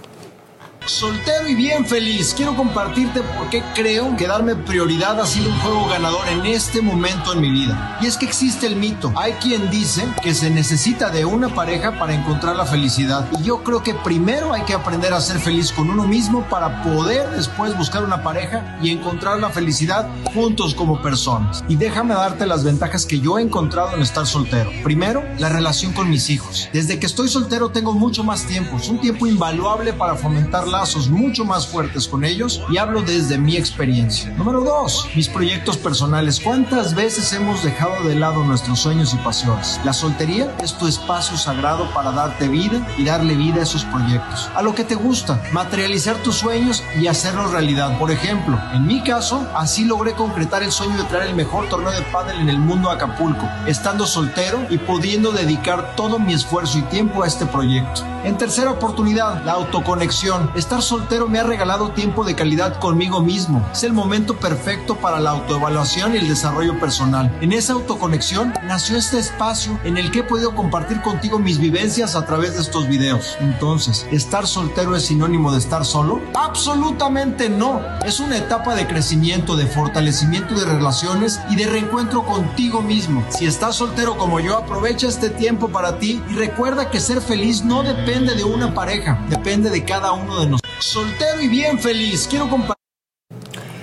Soltero y bien feliz, quiero compartirte por qué creo que darme prioridad ha sido un juego ganador en este momento en mi vida. Y es que existe el mito. Hay quien dice que se necesita de una pareja para encontrar la felicidad. Y yo creo que primero hay que aprender a ser feliz con uno mismo para poder después buscar una pareja y encontrar la felicidad juntos como personas. Y déjame darte las ventajas que yo he encontrado en estar soltero. Primero, la relación con mis hijos. Desde que estoy soltero tengo mucho más tiempo. Es un tiempo invaluable para fomentar lazos mucho más fuertes con ellos y hablo desde mi experiencia. Número dos, mis proyectos personales. ¿Cuántas veces hemos dejado de lado nuestros sueños y pasiones? La soltería es tu espacio sagrado para darte vida y darle vida a esos proyectos. A lo que te gusta, materializar tus sueños y hacerlos realidad. Por ejemplo, en mi caso, así logré concretar el sueño de traer el mejor torneo de pádel en el mundo a Acapulco, estando soltero y pudiendo dedicar todo mi esfuerzo y tiempo a este proyecto. En tercera oportunidad, la autoconexión. Estar soltero me ha regalado tiempo de calidad conmigo mismo. Es el momento perfecto para la autoevaluación y el desarrollo personal. En esa autoconexión nació este espacio en el que he podido compartir contigo mis vivencias a través de estos videos. Entonces, ¿estar soltero es sinónimo de estar solo? Absolutamente no. Es una etapa de crecimiento, de fortalecimiento de relaciones y de reencuentro contigo mismo. Si estás soltero como yo, aprovecha este tiempo para ti y recuerda que ser feliz no depende de una pareja, depende de cada uno de nosotros. Soltero y bien feliz. Quiero compartir.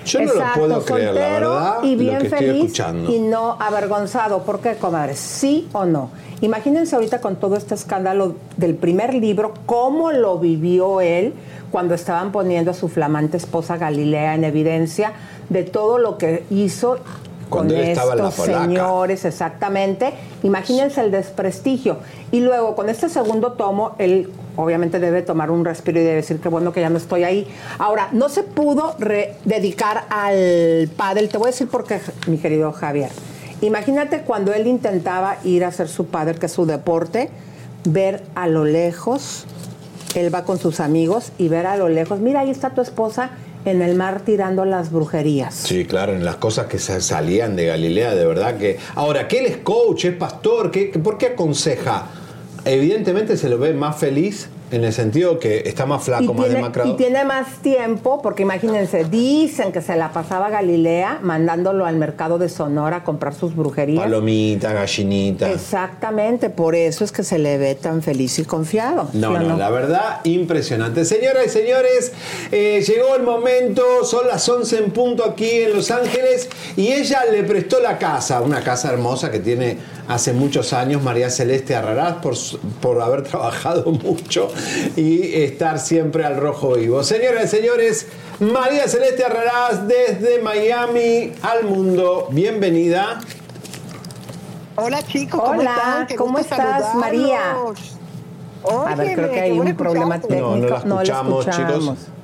Yo no lo puedo creer, la soltero verdad, Y lo bien que estoy feliz escuchando. y no avergonzado. ¿Por qué, comadres? ¿Sí o no? Imagínense ahorita con todo este escándalo del primer libro, cómo lo vivió él cuando estaban poniendo a su flamante esposa Galilea en evidencia de todo lo que hizo Cuando con él estaba en la estos señores, exactamente. Imagínense el desprestigio. Y luego, con este segundo tomo, él obviamente debe tomar un respiro y debe decir que bueno que ya no estoy ahí. Ahora, no se pudo dedicar al pádel. Te voy a decir por qué, mi querido Javier. Imagínate cuando él intentaba ir a hacer su pádel, que es su deporte, ver a lo lejos, él va con sus amigos y ver a lo lejos, mira, ahí está tu esposa en el mar tirando las brujerías. Sí, claro, en las cosas que se salían de Galilea, de verdad que... Ahora, que él es coach, es pastor, ¿qué, ¿por qué aconseja? Evidentemente se lo ve más feliz en el sentido que está más flaco, y más tiene, demacrado. y tiene más tiempo, porque imagínense, dicen que se la pasaba Galilea mandándolo al mercado de Sonora a comprar sus brujerías. Palomita, gallinita. Exactamente, por eso es que se le ve tan feliz y confiado. No, ¿sí o no, la verdad, impresionante. Señoras y señores, eh, llegó el momento, son las 11 en punto aquí en Los Ángeles y ella le prestó la casa, una casa hermosa que tiene hace muchos años María Celeste Arrarás por, por haber <laughs> trabajado mucho y estar siempre al rojo vivo. Señoras y señores, María Celeste Arrarás desde Miami al mundo, bienvenida. Hola chicos, ¿cómo Hola, están? Qué ¿cómo estás. María? A ver, creo que hay un problema técnico. No, no la No la escuchamos, escuchamos. chicos.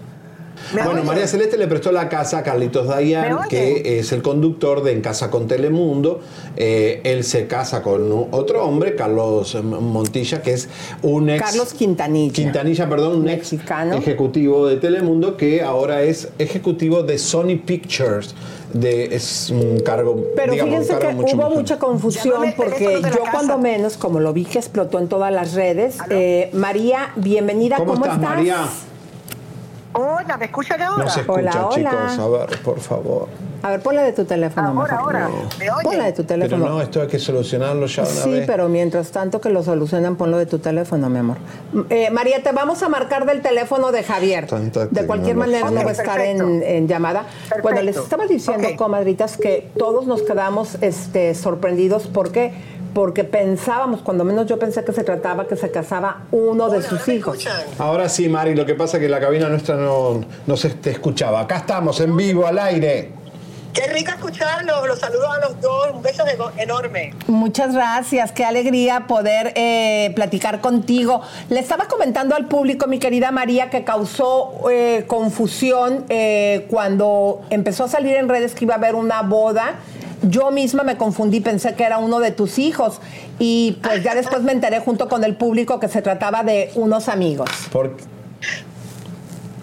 Bueno, María Celeste le prestó la casa a Carlitos ¿Me Dayan, que es el conductor de En Casa con Telemundo. Eh, él se casa con otro hombre, Carlos Montilla, que es un ex. Carlos Quintanilla. Quintanilla, perdón, un ex ejecutivo de Telemundo que ahora es ejecutivo de Sony Pictures. De, es un cargo. Pero digamos, fíjense cargo que mucho hubo mejor. mucha confusión porque yo cuando menos, como lo vi que explotó en todas las redes, eh, María, bienvenida, ¿Cómo ¿cómo, estás, María? Hola, ¿me escuchan ahora? No se escucha, Hola, hola. chicos. A ver, por favor. A ver, ponla de tu teléfono. Ahora, mejor. ahora. ¿Me oyen? Ponla de tu Pero teléfono. no, esto hay que solucionarlo ya una Sí, vez. pero mientras tanto que lo solucionan, ponlo de tu teléfono, mi amor. Eh, María, te vamos a marcar del teléfono de Javier. Tanta De cualquier manera no va a estar en, en llamada. Bueno, les estaba diciendo, comadritas, que todos nos quedamos este, sorprendidos. ¿Por qué? Porque pensábamos, cuando menos yo pensé que se trataba que se casaba uno de sus hijos. Ahora sí, Mari, lo que pasa es que la cabina nuestra no, no se te escuchaba. Acá estamos, en vivo, al aire. Qué rico escucharlos, los saludos a los dos, un beso de- enorme. Muchas gracias, qué alegría poder eh, platicar contigo. Le estaba comentando al público, mi querida María, que causó eh, confusión eh, cuando empezó a salir en redes que iba a haber una boda. Yo misma me confundí, pensé que era uno de tus hijos y pues ya después me enteré junto con el público que se trataba de unos amigos. Por-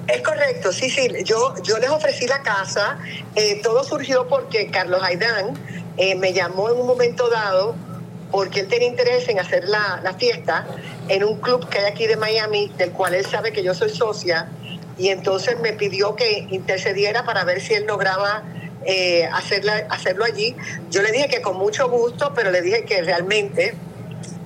Es correcto, sí, sí. Yo, yo les ofrecí la casa. Eh, todo surgió porque Carlos Aidán eh, me llamó en un momento dado porque él tenía interés en hacer la, la fiesta en un club que hay aquí de Miami, del cual él sabe que yo soy socia, y entonces me pidió que intercediera para ver si él lograba eh, hacerlo allí. Yo le dije que con mucho gusto, pero le dije que realmente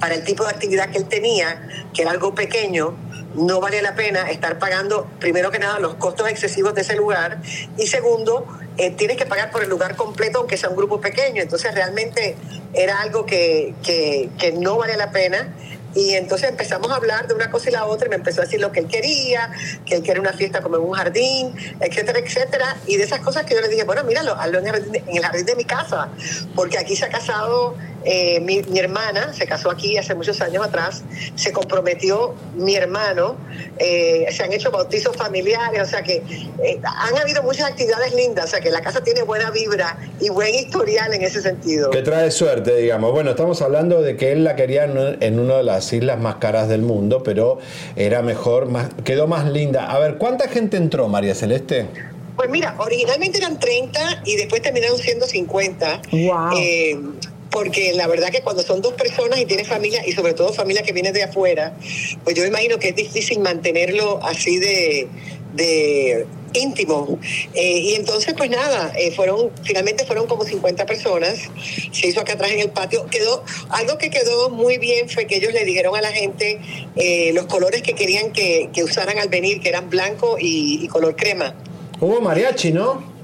para el tipo de actividad que él tenía, que era algo pequeño, no valía la pena estar pagando, primero que nada, los costos excesivos de ese lugar y segundo, eh, tienes que pagar por el lugar completo aunque sea un grupo pequeño. Entonces realmente era algo que, que, que no valía la pena. Y entonces empezamos a hablar de una cosa y la otra y me empezó a decir lo que él quería, que él quería una fiesta como en un jardín, etcétera, etcétera. Y de esas cosas que yo le dije, bueno, míralo, hazlo en el jardín, en el jardín de mi casa, porque aquí se ha casado eh, mi, mi hermana, se casó aquí hace muchos años atrás, se comprometió mi hermano, eh, se han hecho bautizos familiares, o sea que eh, han habido muchas actividades lindas, o sea que la casa tiene buena vibra y buen historial en ese sentido. Que trae suerte, digamos. Bueno, estamos hablando de que él la quería en, una de las islas más caras del mundo, pero era mejor, más, quedó más linda. A ver, ¿cuánta gente entró, María Celeste? Pues mira, originalmente eran 30 y después terminaron siendo 50. Eh, porque la verdad que cuando son dos personas y tienes familia, y sobre todo familia que viene de afuera, pues yo imagino que es difícil mantenerlo así de, íntimo. Eh, y entonces, pues nada, eh, fueron, finalmente fueron como 50 personas, se hizo acá atrás en el patio. Quedó, algo que quedó muy bien fue que ellos le dijeron a la gente eh, los colores que querían que, usaran al venir, que eran blanco y color crema. Hubo mariachi, ¿no?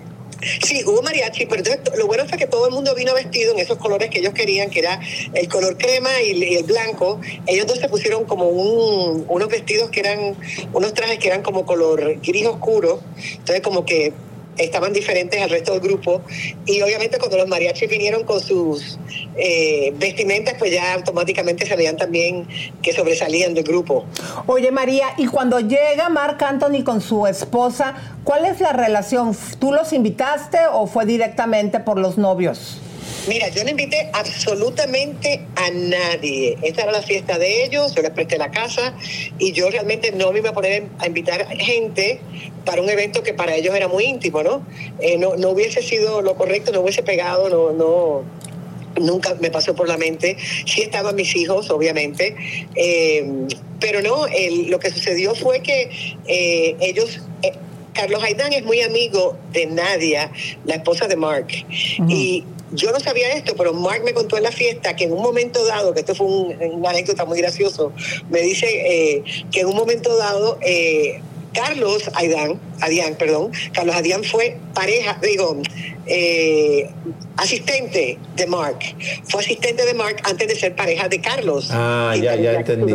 Sí, hubo mariachi, pero entonces lo bueno fue que todo el mundo vino vestido en esos colores que ellos querían, que era el color crema y, el blanco. Ellos dos se pusieron como un- unos vestidos que eran, unos trajes que eran como color gris oscuro. Entonces como que estaban diferentes al resto del grupo. Y obviamente cuando los mariachis vinieron con sus eh, vestimentas, pues ya automáticamente se veían también que sobresalían del grupo. Oye, María, y cuando llega Marc Anthony con su esposa, ¿cuál es la relación? ¿Tú los invitaste o fue directamente por los novios? Mira, yo no invité absolutamente a nadie. Esta era la fiesta de ellos, yo les presté la casa y yo realmente no me iba a poner a invitar gente para un evento que para ellos era muy íntimo, ¿no? Eh, no, no hubiese sido lo correcto, no hubiese pegado, no, no, nunca me pasó por la mente. Sí estaban mis hijos, obviamente, eh, pero no, el- lo que sucedió fue que eh, ellos... eh, Carlos Haidán es muy amigo de Nadia, la esposa de Mark. Y yo no sabía esto, pero Mark me contó en la fiesta que en un momento dado, que esto fue un- una anécdota muy gracioso, me dice eh, que en un momento dado eh, Carlos Aidán, Adián, perdón, Carlos Adián fue pareja, digo, eh, asistente de Mark. Fue asistente de Mark antes de ser pareja de Carlos. Ah, ya, ya entendí.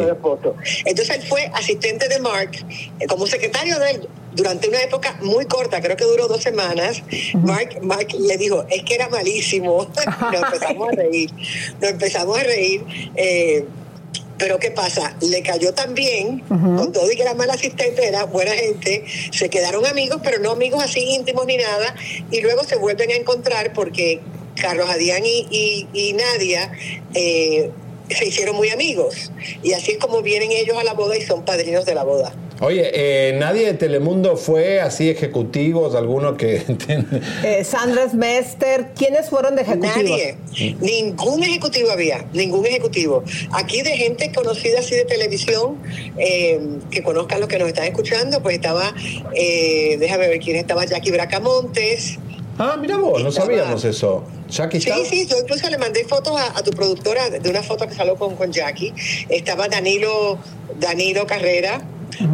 Entonces él fue asistente de Mark eh, como secretario de él durante una época muy corta, creo que duró dos semanas. Mark, Mark le dijo, es que era malísimo. <laughs> Nos empezamos a reír. Nos empezamos a reír. eh, pero ¿qué pasa? Le cayó también, con todo y que era mal asistente, era buena gente, se quedaron amigos, pero no amigos así íntimos ni nada, y luego se vuelven a encontrar porque Carlos Adrián y, y- y Nadia eh, se hicieron muy amigos. Y así es como vienen ellos a la boda y son padrinos de la boda. Oye, eh, nadie de Telemundo fue así ejecutivos, alguno que... <laughs> Eh, Sandra Mester, ¿quiénes fueron de ejecutivos? Nadie. Ningún ejecutivo había, ningún ejecutivo. Aquí de gente conocida así de televisión, eh, que conozcan los que nos están escuchando, pues estaba, eh, déjame ver quién estaba, Jackie Bracamontes. Ah, mira vos, no Estaba- sabíamos eso. Jackie Sí, estaba- sí, yo incluso le mandé fotos a, a tu productora de una foto que salió con, con Jackie. Estaba Danilo, Danilo Carrera,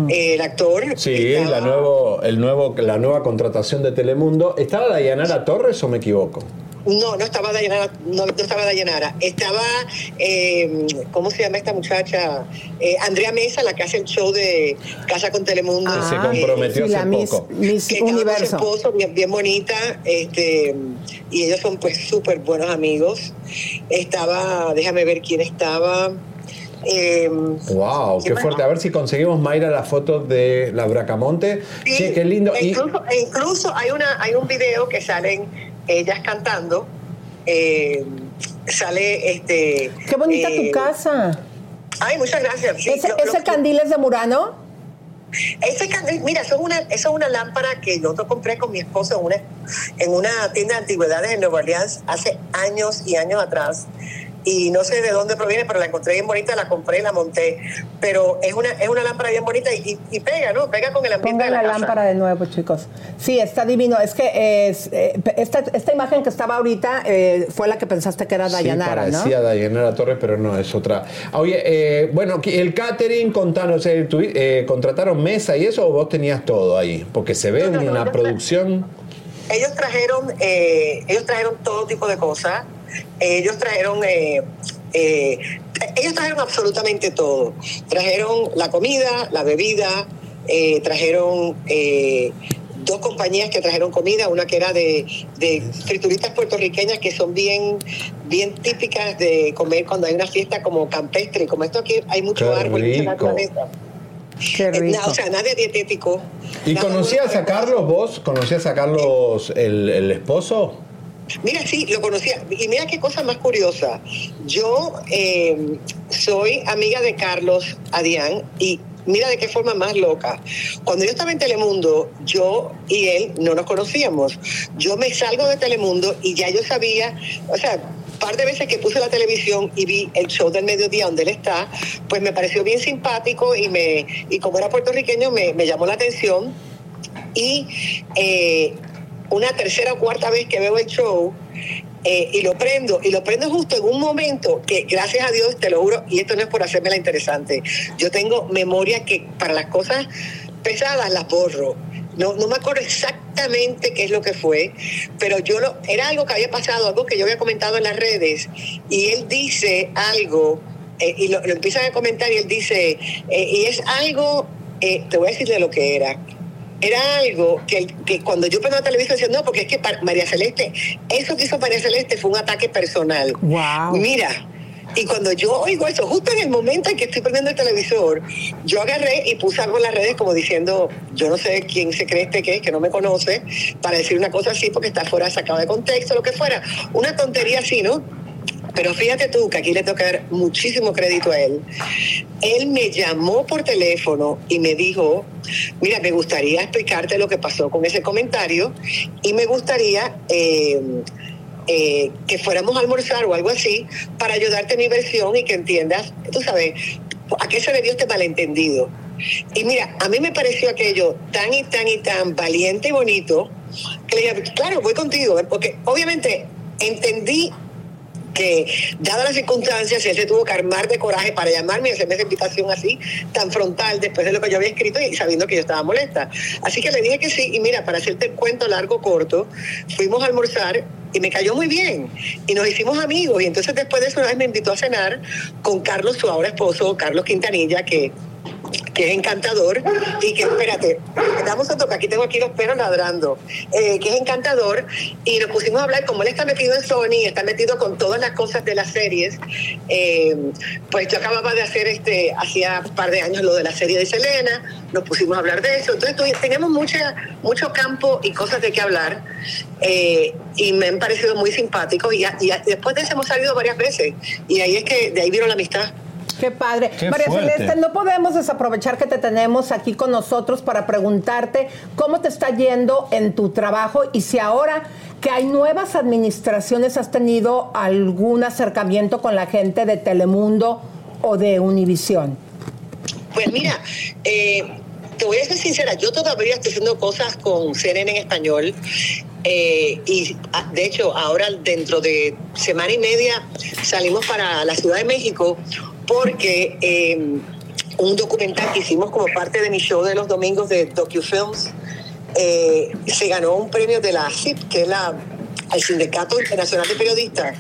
eh, el actor. Sí, la, nuevo, el nuevo, la nueva contratación de Telemundo. ¿Estaba Dayanara Torres o me equivoco? No, no estaba Dayanara, no, no estaba Dayanara. Estaba, eh, ¿cómo se llama esta muchacha? Eh, Andrea Mesa, la que hace el show de Casa con Telemundo. Que se comprometió Eh, hace la poco. Miss que estaba con Universo. su esposo, bien, bien bonita, este, y ellos son pues súper buenos amigos. Estaba, déjame ver quién estaba. Eh, Wow, qué fuerte. A ver si conseguimos, Mayra, las fotos de la Bracamonte. Sí, qué lindo. e Y, e incluso hay, una, hay un video que salen ellas cantando. eh, sale este. Qué bonita eh, tu casa. Ay, muchas gracias. Sí, ¿Ese, lo- ese lo- candil es de Murano? ese candil, mira, eso es, una, eso es una lámpara que yo te compré con mi esposo en una, en una tienda de antigüedades en Nueva Orleans hace años y años atrás. Y no sé de dónde proviene, pero la encontré bien bonita, la compré, la monté. Pero es una, es una lámpara bien bonita y, y- y pega, ¿no? Pega con el ambiente Pongan de la, la casa. lámpara de nuevo, chicos. Sí, está divino. Es que es, eh, esta, esta imagen que estaba ahorita eh, fue la que pensaste que era Dayanara, sí, ¿no? parecía Dayanara Torres, pero no, es otra. Ah, Oye, eh, bueno, el catering, contanos, eh, eh, ¿contrataron mesa y eso o vos tenías todo ahí? Porque se ve No, no, no, una producción... Ellos trajeron, eh, ellos trajeron todo tipo de cosas. Ellos trajeron, eh, eh, ellos trajeron absolutamente todo. Trajeron la comida, la bebida, eh, trajeron eh, dos compañías que trajeron comida, una que era de, de frituritas puertorriqueñas que son bien, bien típicas de comer cuando hay una fiesta como campestre. Como esto aquí hay mucho Qué árbol, mucha naturaleza. Qué Eh, rico. na- o sea, nada dietético. ¿Y Nada conocías a Carlos vos? ¿Conocías a Carlos el, el esposo? Mira, sí, lo conocía. Y mira qué cosa más curiosa. Yo eh, soy amiga de Carlos Adián y mira de qué forma más loca. Cuando yo estaba en Telemundo, yo y él no nos conocíamos. Yo me salgo de Telemundo y ya yo sabía, o sea, par de veces que puse la televisión y vi el show del mediodía donde él está, pues me pareció bien simpático y, me, y como era puertorriqueño me, me llamó la atención. Y eh, una tercera o cuarta vez que veo el show eh, y lo prendo, y lo prendo justo en un momento que, gracias a Dios, te lo juro, y esto no es por hacerme la interesante, yo tengo memoria que para las cosas pesadas las borro. No, no me acuerdo exactamente qué es lo que fue, pero yo lo, era algo que había pasado, algo que yo había comentado en las redes, y él dice algo, eh, y lo, empiezan a comentar, y él dice, eh, y es algo, te voy a decir de lo que era. Era algo que, que cuando yo prendo la televisión decía, no, porque es que para María Celeste, eso que hizo María Celeste fue un ataque personal. Wow. Mira, y cuando yo oigo eso, justo en el momento en que estoy prendiendo el televisor, yo agarré y puse algo en las redes como diciendo, yo no sé quién se cree este que es, que no me conoce, para decir una cosa así porque está fuera, sacado de contexto, lo que fuera. Una tontería así, ¿no? Pero fíjate tú que aquí le que dar muchísimo crédito a él. Él me llamó por teléfono y me dijo, mira, me gustaría explicarte lo que pasó con ese comentario y me gustaría... eh, eh, que fuéramos a almorzar o algo así para ayudarte en mi versión y que entiendas, tú sabes, a qué se debió este malentendido. Y mira, a mí me pareció aquello tan y tan y tan valiente y bonito que le dije, claro, voy contigo, porque obviamente entendí que, dadas las circunstancias, él se tuvo que armar de coraje para llamarme y hacerme esa invitación así, tan frontal, después de lo que yo había escrito y sabiendo que yo estaba molesta. Así que le dije que sí, y mira, para hacerte el cuento largo, corto, fuimos a almorzar y me cayó muy bien. Y nos hicimos amigos. Y entonces después de eso, una vez me invitó a cenar con Carlos, su ahora esposo, Carlos Quintanilla, que que es encantador y que, espérate, damos a tocar, aquí tengo aquí los perros ladrando, eh, que es encantador y nos pusimos a hablar, como él está metido en Sony, está metido con todas las cosas de las series, eh, pues yo acababa de hacer, este hacía un par de años lo de la serie de Selena, nos pusimos a hablar de eso, entonces teníamos mucha, mucho campo y cosas de qué hablar eh, y me han parecido muy simpáticos y, y después de eso hemos salido varias veces y ahí es que de ahí vieron la amistad. Qué padre. Qué María fuerte. Celeste, no podemos desaprovechar que te tenemos aquí con nosotros para preguntarte cómo te está yendo en tu trabajo y si ahora que hay nuevas administraciones has tenido algún acercamiento con la gente de Telemundo o de Univisión. Pues mira, eh, te voy a ser sincera, yo todavía estoy haciendo cosas con CNN en español. eh, y ah, de hecho, ahora dentro de semana y media salimos para la Ciudad de México porque eh, un documental que hicimos como parte de mi show de los domingos de DocuFilms eh, se ganó un premio de la CIP, que es la, el Sindicato Internacional de Periodistas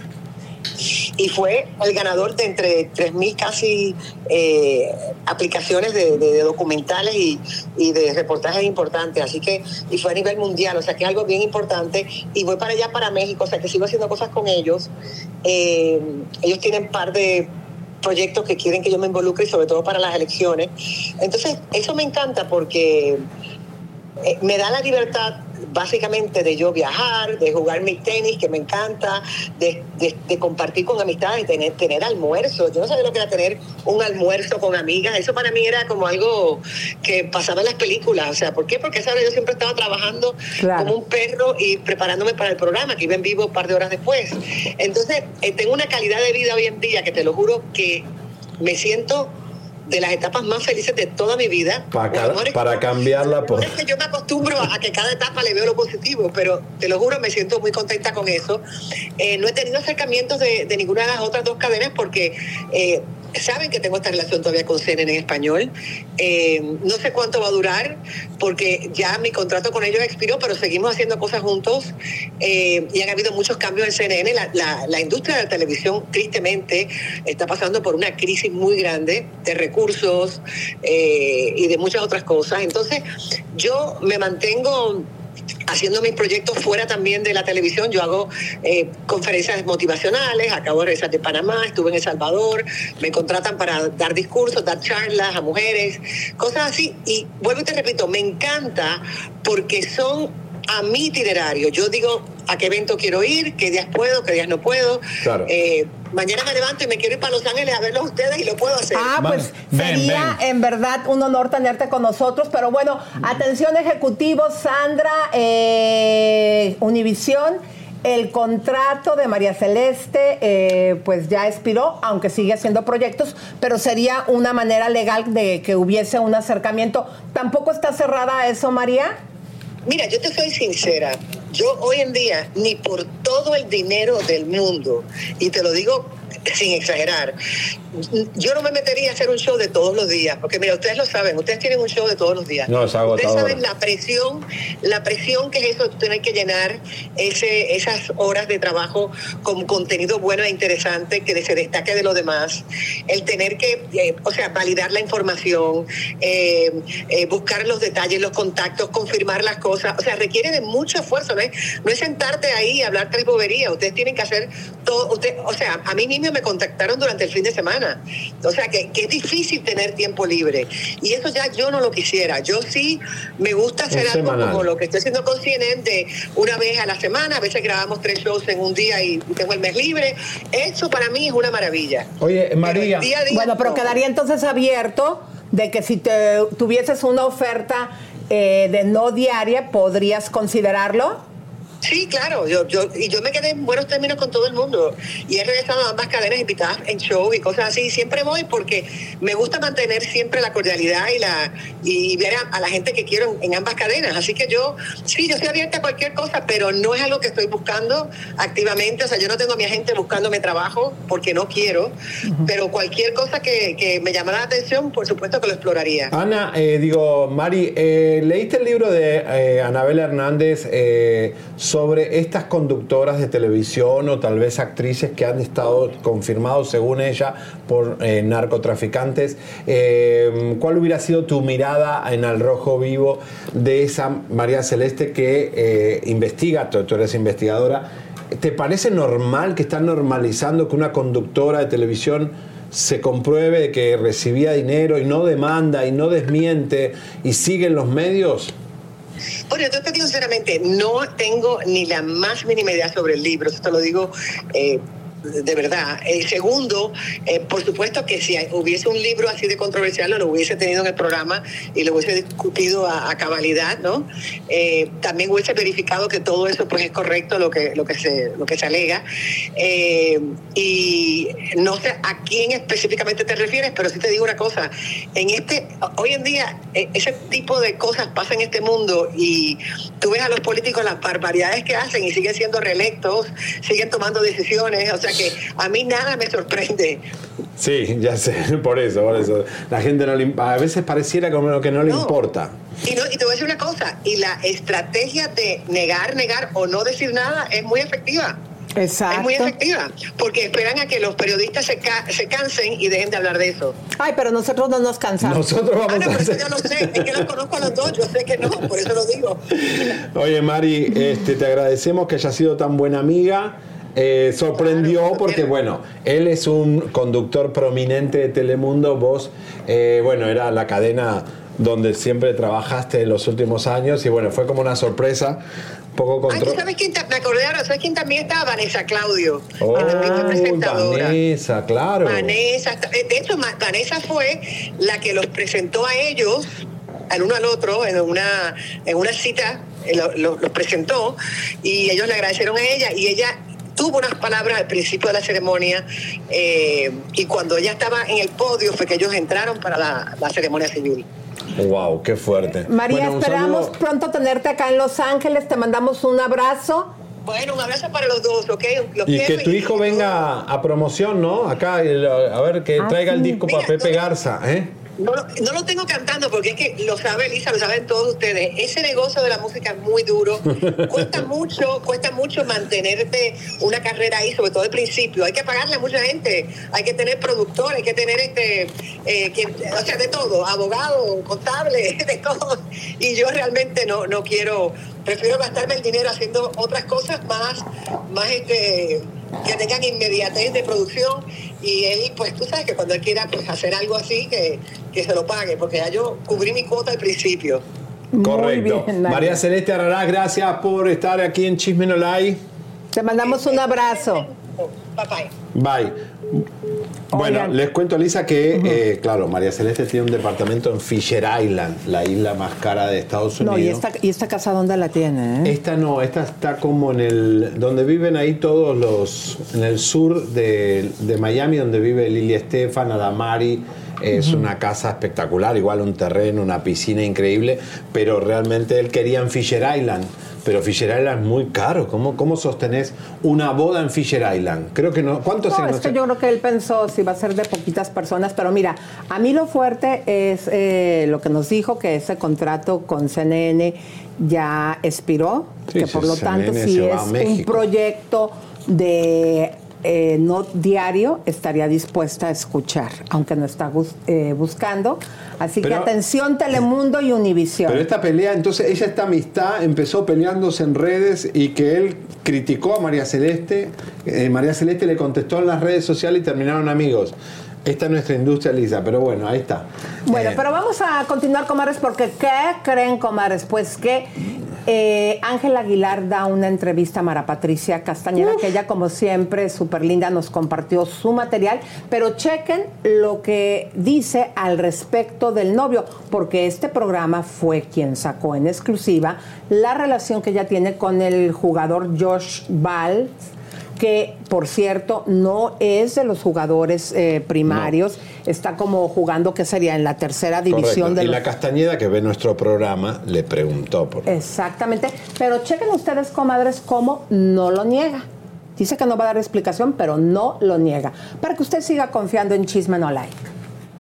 y fue el ganador de entre 3.000 casi eh, aplicaciones de, documentales y, y de reportajes importantes. Así que, y fue a nivel mundial, o sea que es algo bien importante. Y voy para allá, para México, o sea que sigo haciendo cosas con ellos. Eh, ellos tienen par de proyectos que quieren que yo me involucre sobre todo para las elecciones. Entonces, eso me encanta porque eh, me da la libertad básicamente de yo viajar, de jugar mi tenis, que me encanta, de, de- de compartir con amistades, de tener, tener almuerzo. Yo no sabía lo que era tener un almuerzo con amigas. Eso para mí era como algo que pasaba en las películas. O sea, ¿por qué? Porque hora yo siempre estaba trabajando Claro. como un perro y preparándome para el programa, que iba en vivo un par de horas después. Entonces, eh, tengo una calidad de vida hoy en día que te lo juro que me siento de las etapas más felices de toda mi vida. Para, para cambiarla por... es que yo me acostumbro a que cada etapa le veo lo positivo, pero te lo juro, me siento muy contenta con eso. Eh, no he tenido acercamientos de, de ninguna de las otras dos cadenas porque eh, saben que tengo esta relación todavía con CNN en español. Eh, no sé cuánto va a durar porque ya mi contrato con ellos expiró, pero seguimos haciendo cosas juntos eh, y han habido muchos cambios en CNN. La, la- industria de la televisión, tristemente, está pasando por una crisis muy grande de recursos eh, y de muchas otras cosas. Entonces, yo me mantengo haciendo mis proyectos fuera también de la televisión. Yo hago eh, conferencias motivacionales, acabo de regresar de Panamá, estuve en El Salvador, me contratan para dar discursos, dar charlas a mujeres, cosas así. Y vuelvo y te repito, me encanta porque son a mi itinerario. Yo digo a qué evento quiero ir, qué días puedo, qué días no puedo. Claro. Eh, mañana me levanto y me quiero ir para Los Ángeles a verlos a ustedes y lo puedo hacer. Ah, pues sería en verdad un honor tenerte con nosotros. Pero bueno, atención ejecutivo, Sandra, eh, Univisión. El contrato de María Celeste eh, pues ya expiró, aunque sigue haciendo proyectos, pero sería una manera legal de que hubiese un acercamiento. ¿Tampoco está cerrada eso, María? Mira, yo te soy sincera. Yo hoy en día, ni por todo el dinero del mundo, y te lo digo sin exagerar, yo no me metería a hacer un show de todos los días, porque mira, ustedes lo saben, ustedes tienen un show de todos los días. No, es agotador. Ustedes saben la presión, la presión que es eso, tener que llenar ese, esas horas de trabajo con contenido bueno e interesante que se destaque de lo demás, el tener que, eh, o sea, validar la información, eh, eh, buscar los detalles, los contactos, confirmar las cosas, o sea, requiere de mucho esfuerzo, ¿no es, no es sentarte ahí y hablar tres boberías, ustedes tienen que hacer todo, usted, o sea, a mí mismo me contactaron durante el fin de semana, o sea, que, que es difícil tener tiempo libre, y eso ya yo no lo quisiera, yo sí me gusta hacer algo semanal. como lo que estoy haciendo con CNN de una vez a la semana, a veces grabamos tres shows en un día y tengo el mes libre, eso para mí es una maravilla. Oye, María. día a día Bueno, pero no. quedaría entonces abierto de que si te tuvieses una oferta eh, de no diaria, ¿podrías considerarlo? Sí, claro, yo, yo, y yo me quedé en buenos términos con todo el mundo. Y he regresado a ambas cadenas invitadas en show y cosas así. Siempre voy porque me gusta mantener siempre la cordialidad y la y ver a, a la gente que quiero en, en ambas cadenas. Así que yo, sí, yo estoy abierta a cualquier cosa, pero no es algo que estoy buscando activamente. O sea, yo no tengo a mi agente buscándome trabajo porque no quiero, pero cualquier cosa que, que me llamara la atención, por supuesto que lo exploraría. Ana, eh, digo, Mari, eh, ¿leíste el libro de eh, Anabel Hernández eh, sobre estas conductoras de televisión o tal vez actrices que han estado confirmados, según ella, por eh, narcotraficantes? Eh, ¿Cuál hubiera sido tu mirada en Al Rojo Vivo de esa María Celeste que eh, investiga, tú, eres investigadora? ¿Te parece normal que están normalizando que una conductora de televisión se compruebe que recibía dinero y no demanda y no desmiente y sigue en los medios? Bueno, yo te digo sinceramente, no tengo ni la más mínima idea sobre el libro, eso te lo digo eh, de verdad. Segundo, eh, por supuesto que si hubiese un libro así de controversial, lo hubiese tenido en el programa y lo hubiese discutido a, cabalidad, ¿no? Eh, también hubiese verificado que todo eso pues es correcto lo que, lo que, se, lo que se alega. Eh, y no sé a quién específicamente te refieres, pero sí te digo una cosa. En este, hoy en día, eh, ese tipo de cosas pasa en este mundo y tú ves a los políticos las barbaridades que hacen y siguen siendo reelectos, siguen tomando decisiones. O sea que a mí nada me sorprende. Sí, ya sé, <laughs> por eso, por eso. La gente no le, a veces pareciera como que no le importa. Y, no, y te voy a decir una cosa, y la estrategia de negar, negar o no decir nada es muy efectiva. Exacto. Es muy efectiva, porque esperan a que los periodistas se, ca- se cansen y dejen de hablar de eso. Ay, pero nosotros no nos cansamos. Nosotros vamos Ah, no, a hacer. yo lo sé, es que los conozco a los dos, yo sé que no, por eso lo digo. <laughs> Oye, Mari, este, te agradecemos que hayas sido tan buena amiga. Eh, sorprendió porque, bueno, él es un conductor prominente de Telemundo. Vos, eh, bueno, era la cadena donde siempre trabajaste en los últimos años y, bueno, fue como una sorpresa. Un poco Ay, ¿tú control. sabes quién? ta- Me acordé ahora, ¿sabes quién también estaba? Vanessa Claudio. Oh, que también fue presentadora. Vanessa, claro. Vanessa, eh, de hecho, Vanessa fue la que los presentó a ellos, al uno al otro, en una, en una cita, lo- lo- los presentó y ellos le agradecieron a ella y ella tuvo unas palabras al principio de la ceremonia eh, y cuando ella estaba en el podio fue que ellos entraron para la, la ceremonia civil. Wow, qué fuerte. María, Bueno, esperamos saludo. pronto tenerte acá en Los Ángeles. Te mandamos un abrazo. Bueno, un abrazo para los dos, ¿ok? Los Y que tu hijo venga a promoción, ¿no? Acá, a ver, que Ah, traiga el disco para Pepe Garza, ¿eh? No, lo- no lo tengo cantando porque es que lo sabe Elisa, lo saben todos ustedes. Ese negocio de la música es muy duro. <laughs> Cuesta mucho, cuesta mucho mantenerte una carrera ahí, sobre todo al principio. Hay que pagarle a mucha gente, hay que tener productor, hay que tener este, eh, que- o sea, de todo, abogado, contable, <laughs> de todo. Y yo realmente no, no quiero, prefiero gastarme el dinero haciendo otras cosas más, más este que tengan inmediatez de producción y él, pues tú sabes que cuando él quiera pues, hacer algo así, que, que se lo pague, porque ya yo cubrí mi cuota al principio. Correcto. bien, María. Celeste Arará, gracias por estar aquí en Chisme No Lai. Te mandamos un abrazo. Papá. Bye. Bueno, Oigan. les cuento, Lisa, que, eh, claro, María Celeste tiene un departamento en Fisher Island, la isla más cara de Estados Unidos. No, ¿y esta, ¿y esta casa dónde la tiene? eh? Esta no, esta está como en el. donde viven ahí todos los. en el sur de, de Miami, donde vive Lili Estefan, Adamari. Es una casa espectacular, igual un terreno, una piscina increíble, pero realmente él quería en Fisher Island, Pero Fisher Island es muy caro. ¿Cómo, ¿Cómo sostenés una boda en Fisher Island? Creo que no. ¿Cuánto No, se es que yo creo que él pensó si va a ser de poquitas personas, pero mira, a mí lo fuerte es eh, lo que nos dijo que ese contrato con CNN ya expiró, Sí, que sí, por lo CNN tanto si es un proyecto de eh, no diario, estaría dispuesta a escuchar, aunque no está bus- eh, buscando. Así que atención Telemundo y Univisión. Pero esta pelea, entonces ella esta amistad empezó peleándose en redes y que él criticó a María Celeste, eh, María Celeste le contestó en las redes sociales y terminaron amigos. Esta es nuestra industria lisa, pero bueno, ahí está. Bueno, Eh, pero vamos a continuar, comadres, porque ¿qué creen, comadres? Pues que eh, Ángela Aguilar da una entrevista a Mara Patricia Castañeda, que ella, como siempre, súper linda, nos compartió su material, pero chequen lo que dice al respecto del novio, porque este programa fue quien sacó en exclusiva la relación que ella tiene con el jugador Josh Ball que por cierto no es de los jugadores eh, primarios, está como jugando que sería en la tercera división correcto. de Y los la Castañeda que ve nuestro programa le preguntó por Exactamente, pero chequen ustedes, comadres, cómo no lo niega. Dice que no va a dar explicación, pero no lo niega. Para que usted siga confiando en Chisme No Like.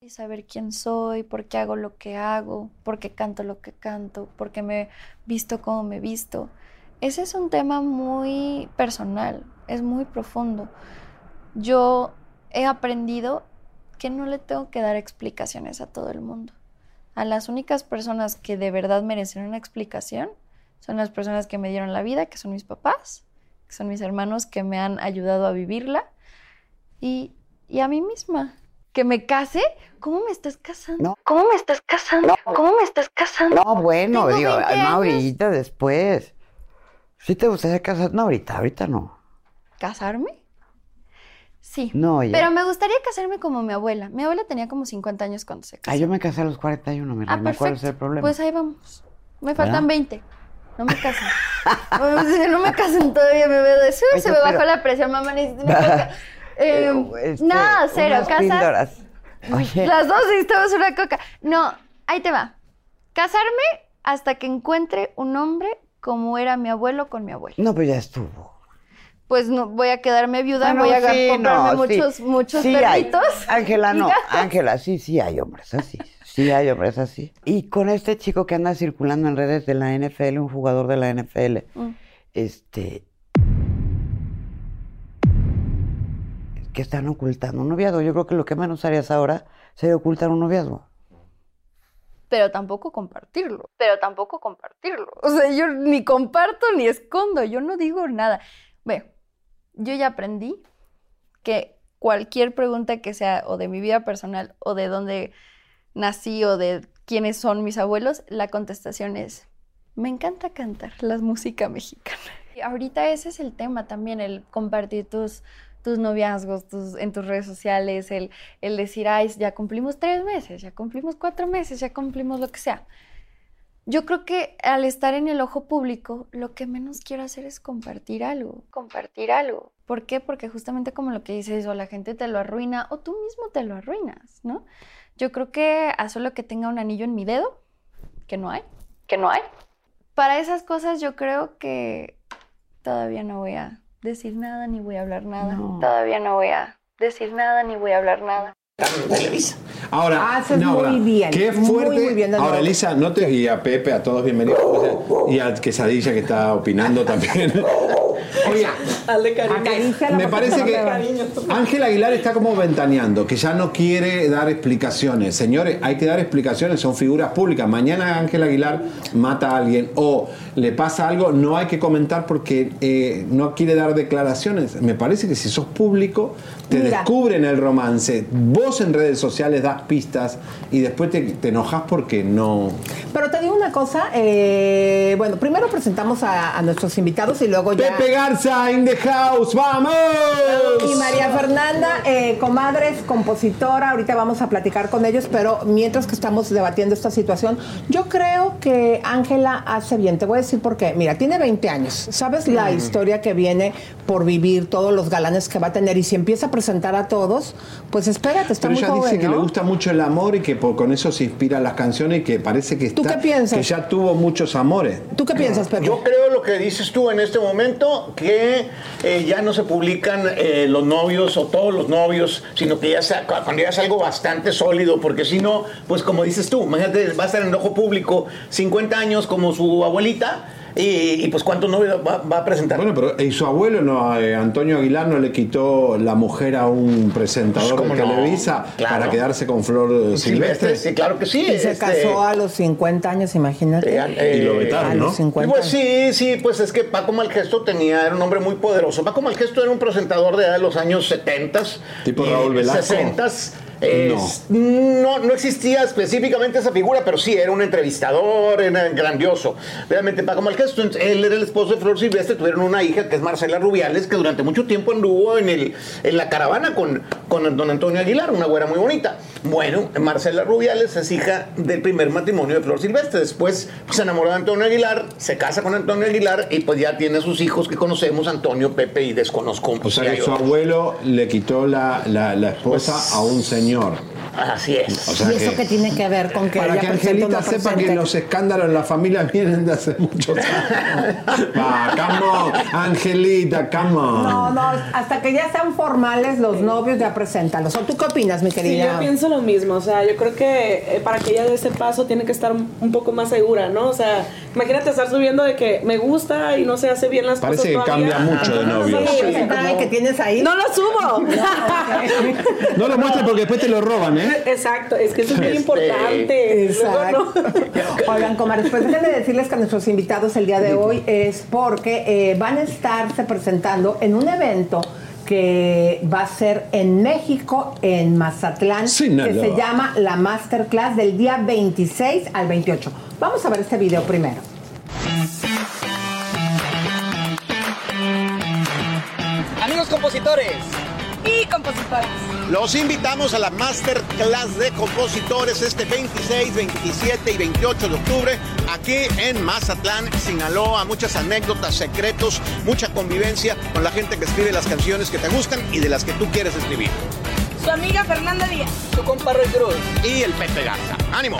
Y saber quién soy, por qué hago lo que hago, por qué canto lo que canto, por qué me visto como me visto. Ese es un tema muy personal, es muy profundo. Yo he aprendido que no le tengo que dar explicaciones a todo el mundo. A las únicas personas que de verdad merecen una explicación son las personas que me dieron la vida, que son mis papás, que son mis hermanos que me han ayudado a vivirla y, y a mí misma. Que me case, ¿cómo me estás casando? ¿Cómo me estás casando? ¿Cómo me estás casando? No, bueno, Tengo digo, 20 no años. ahorita, después. ¿Sí te gustaría casar? No, ahorita, ahorita no. ¿Casarme? Sí. No, ya. Pero me gustaría casarme como mi abuela. Mi abuela tenía como 50 años cuando se casó. Ah, yo me casé a los 41, mi Ah. ¿Cuál es perfecto. el problema? Pues ahí vamos. Me faltan ¿Verdad? 20. No me casen. <laughs> Si no me casen todavía, me veo de se me bajó pero- la presión, mamá. Necesito una coca. Eh, Este, nada, cero. unas Casas. píldoras. Oye, Las dos necesitamos una coca. No, ahí te va. Casarme hasta que encuentre un hombre como era mi abuelo con mi abuelo. no, pues ya estuvo. Pues no, voy a quedarme viuda, Bueno, voy a sí, comprarme no, sí. muchos, muchos Sí perritos. Ángela, no. <laughs> Ángela, sí, sí hay hombres así. Sí hay hombres así. Y con este chico que anda circulando en redes de la NFL, un jugador de la NFL, Mm. este... que están ocultando un noviazgo. Yo creo que lo que menos harías ahora sería ocultar un noviazgo. Pero tampoco compartirlo. Pero tampoco compartirlo. O sea, yo ni comparto ni escondo. Yo no digo nada. Ve, yo ya aprendí que cualquier pregunta que sea o de mi vida personal o de dónde nací o de quiénes son mis abuelos, la contestación es, me encanta cantar la música mexicana. Y ahorita ese es el tema también, el compartir tus, tus noviazgos tus, en tus redes sociales, el, el decir, ay, ya cumplimos tres meses, ya cumplimos cuatro meses, ya cumplimos lo que sea. Yo creo que al estar en el ojo público, lo que menos quiero hacer es compartir algo, compartir algo. ¿Por qué? Porque justamente como lo que dices, o la gente te lo arruina, o tú mismo te lo arruinas, ¿no? Yo creo que a solo que tenga un anillo en mi dedo, que no hay, que no hay. Para esas cosas yo creo que todavía no voy a decir nada, ni voy a hablar nada. Todavía no voy a decir nada, ni voy a hablar nada. Ahora, Haces no, ahora, muy bien, Qué muy, fuerte. muy bien, ahora. Elisa, no te, y a Pepe, a todos bienvenidos. O <laughs> sea, y a Quesadilla que está opinando también. <laughs> Oye, Acaricia la me parece que. Ángel Aguilar está como ventaneando, que ya no quiere dar explicaciones. Señores, hay que dar explicaciones, son figuras públicas. Mañana Ángel Aguilar mata a alguien o le pasa algo, no hay que comentar porque eh, no quiere dar declaraciones. Me parece que si sos público, te Mira. descubren el romance. Vos en redes sociales das pistas y después te, te enojas porque no. Pero te digo una cosa, eh, bueno, primero presentamos a, a nuestros invitados y luego ya... Pepe Garza in the house, vamos. Y María Fernanda, eh, comadres, compositora, ahorita vamos a platicar con ellos, pero mientras que estamos debatiendo esta situación, yo creo que Ángela hace bien. Te voy a decir por qué. Mira, tiene 20 años. ¿Sabes la historia que viene por vivir, todos los galanes que va a tener? Y si empieza a presentar a todos, pues espérate, está Pero muy ella joven, dice que ¿no? le gusta mucho el amor y que por- con eso se inspiran las canciones y que parece que ¿Tú está- qué piensas? que ya tuvo muchos amores. ¿Tú qué piensas, Pepe? Yo creo lo que dices tú en este momento, que eh, ya no se publican eh, los novios o todos los novios, sino que ya sea, cu- cuando ya es algo bastante sólido, porque si no, pues como dices tú, imagínate, va a estar en ojo público 50 años como su abuelita, y, y, pues cuántos novios va, va a presentar. Bueno, pero ¿y su abuelo no? eh, Antonio Aguilar no le quitó la mujer a un presentador ¿Cómo de no? Televisa Claro. para quedarse con Flor eh, Silvestre. Sí, claro que sí. Y se este, casó a los 50 años, imagínate. eh, a los 50 Y pues sí, sí, pues es que Paco Malgesto tenía, era un hombre muy poderoso. Paco Malgesto era un presentador de, de los años 70 Tipo Raúl Velasco. 60 no. no existía específicamente esa figura, pero sí, era un entrevistador, era grandioso. Realmente Paco Malgesto, él era el esposo de Flor Silvestre, tuvieron una hija que es Marcela Rubiales, que durante mucho tiempo anduvo en, el, en la caravana con, con don Antonio Aguilar, una güera muy bonita. Bueno, Marcela Rubiales es hija del primer matrimonio de Flor Silvestre. Después pues, se enamoró de Antonio Aguilar, se casa con Antonio Aguilar y pues ya tiene sus hijos que conocemos, Antonio, Pepe y desconozco. O sea que su abuelo le quitó la, la- la esposa a un señor. Señor. Así es. O sea ¿Y eso que- qué tiene que ver con que Para que Angelita no sepa que los escándalos en la familia vienen de hace mucho tiempo. <laughs> Va, come on, Angelita, come on. No, no, hasta que ya sean formales los novios, ya preséntalos. ¿O tú qué opinas, mi Sí, querida? yo pienso lo mismo. O sea, yo creo que eh, para que ella dé ese paso tiene que estar un poco más segura, ¿no? O sea, imagínate estar subiendo de que me gusta y no se hace bien las Parece cosas que todavía. cambia mucho de novio. Sí, Ese traje que tienes ahí. No lo subo. <laughs> <laughs> No lo muestres porque después te lo roban, ¿eh? <laughs> Exacto, es que eso es muy Este, importante. Exacto. <laughs> Oigan, comadres, pues déjenme decirles que nuestros invitados el día de hoy es porque eh, van a estarse presentando en un evento que va a ser en México, en Mazatlán, que Sinaloa. se llama la Masterclass del día 26 al 28. Vamos a ver este video primero. Amigos compositores. Y compositores. Los invitamos a la Masterclass de Compositores este 26, 27 y 28 de octubre aquí en Mazatlán, Sinaloa. Muchas anécdotas, secretos, mucha convivencia con la gente que escribe las canciones que te gustan y de las que tú quieres escribir. Su amiga Fernanda Díaz. Tu compa Roy Cruz y el Pepe Garza. ¡Ánimo!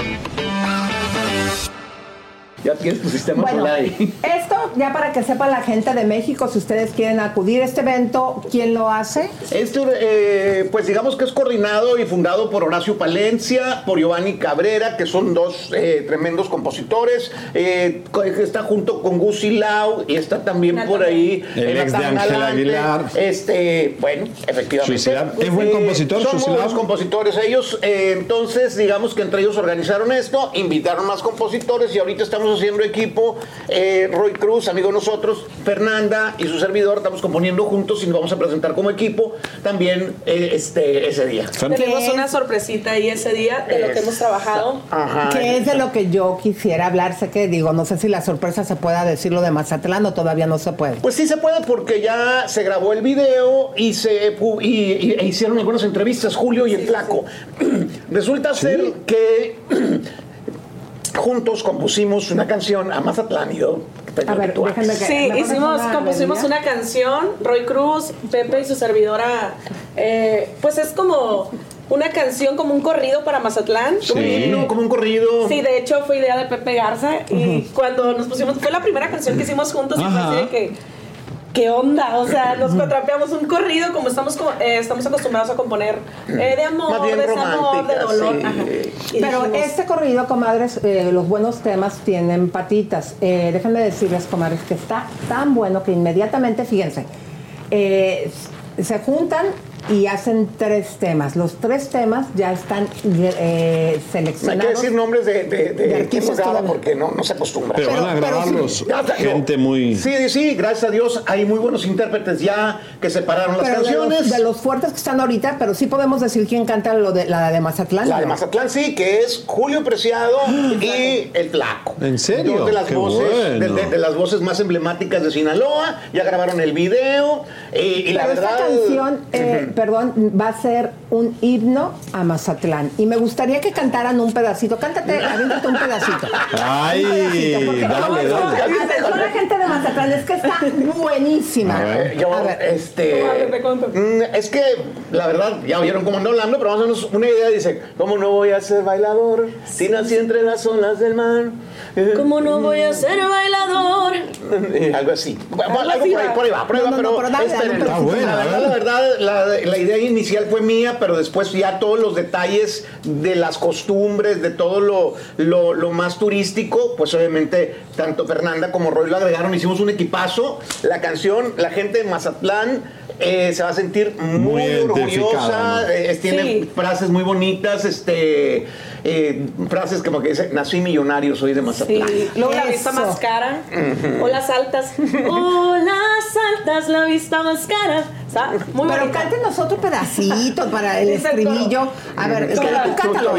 Ya tienes tu sistema Bueno, solar ahí. esto ya para que sepa la gente de México, si ustedes quieren acudir a este evento, ¿quién lo hace? Esto, eh, pues digamos que es coordinado y fundado por Horacio Palencia, por Giovanni Cabrera, que son dos eh, tremendos compositores. eh, está junto con Gusi Lau y está también por ahí El ex de Galante. Aguilar. Este, bueno, efectivamente. Suicidar. ¿Es buen compositor, Son muy buenos compositores ellos. eh, entonces, digamos que entre ellos organizaron esto, invitaron más compositores y ahorita estamos haciendo equipo. eh, Roy Cruz, amigo de nosotros, Fernanda y su servidor, estamos componiendo juntos y nos vamos a presentar como equipo también eh, este, ese día. Tenemos una sorpresita ahí ese día de lo que hemos trabajado. Ajá. que es de lo que yo quisiera hablar. Sé que digo, no sé si la sorpresa se pueda decir lo de Mazatlán o todavía no se puede. Pues sí se puede porque ya se grabó el video y se pu- y, y- e hicieron algunas entrevistas, Julio y el Flaco. <clears throat> Resulta ser que <clears throat> juntos compusimos una canción a Mazatlán y yo. A ver, déjenme que- Sí, ¿me pones hicimos, una compusimos una canción, Roy Cruz, Pepe y su servidora, eh, pues es como una canción, como un corrido para Mazatlán. Sí, como un corrido. Sí, de hecho fue idea de Pepe Garza y cuando nos pusimos, fue la primera canción que hicimos juntos y fue Ajá. así de que, ¿qué onda? O sea, <laughs> nos contrapeamos un corrido como estamos, eh, estamos acostumbrados a componer eh, de amor, de desamor, de dolor. sí. Pero dijimos, este corrido, comadres, eh, los buenos temas tienen patitas. Eh, déjenme decirles, comadres, que está tan bueno que inmediatamente, fíjense, eh, se juntan y hacen tres temas. Los tres temas ya están eh, No hay seleccionados. que decir nombres de, de, de, De artistas porque no, no se acostumbra. Pero van a grabarlos gente muy... Sí, sí, gracias a Dios hay muy buenos intérpretes ya que separaron las Pero de los, canciones. de los fuertes que están ahorita, pero sí podemos decir quién canta lo de, la de Mazatlán. La de. Mazatlán sí, que es Julio Preciado <gasps> y El Flaco. ¿En serio? Dos de las, Qué voces, bueno. de, de- de las voces más emblemáticas de Sinaloa. Ya grabaron el video. Y, y la Pero verdad. esta canción, eh, Ujú. Perdón, va a ser un himno a Mazatlán. Y me gustaría que cantaran un pedacito. Cántate, aviéntate un pedacito. <laughs> Ay, Un pedacito, porque- dale, dale. Atención la gente de Mazatlán, es que está buenísima. A ver, yo, este. mm, es que, la verdad, ya oyeron cómo ando hablando, pero más o menos una idea dice: ¿Cómo no voy a ser bailador si nací entre las olas del mar? ¿Cómo no voy a ser bailador? <laughs> Algo así. Algo así por ahí, va. por ahí va, por ahí No, va, no, no, pero, pero dale, este, dale, Está buena, la verdad, la verdad, la, la idea inicial fue mía, pero después ya todos los detalles de las costumbres, de todo lo, lo, lo más turístico, pues obviamente tanto Fernanda como Roy lo agregaron, hicimos un equipazo. La canción, la gente de Mazatlán eh, se va a sentir muy, orgullosa, ¿no? eh, tiene Sí. frases muy bonitas, este, eh, frases como que dice, nací millonario, soy de Sí, Mazatlán. luego la vista más cara, o las altas, <laughs> o las altas, la vista más cara. Está muy Pero bonita. Cántenos otro pedacito para el <laughs> estribillo. A ver, es que Tú- cántalo, tú-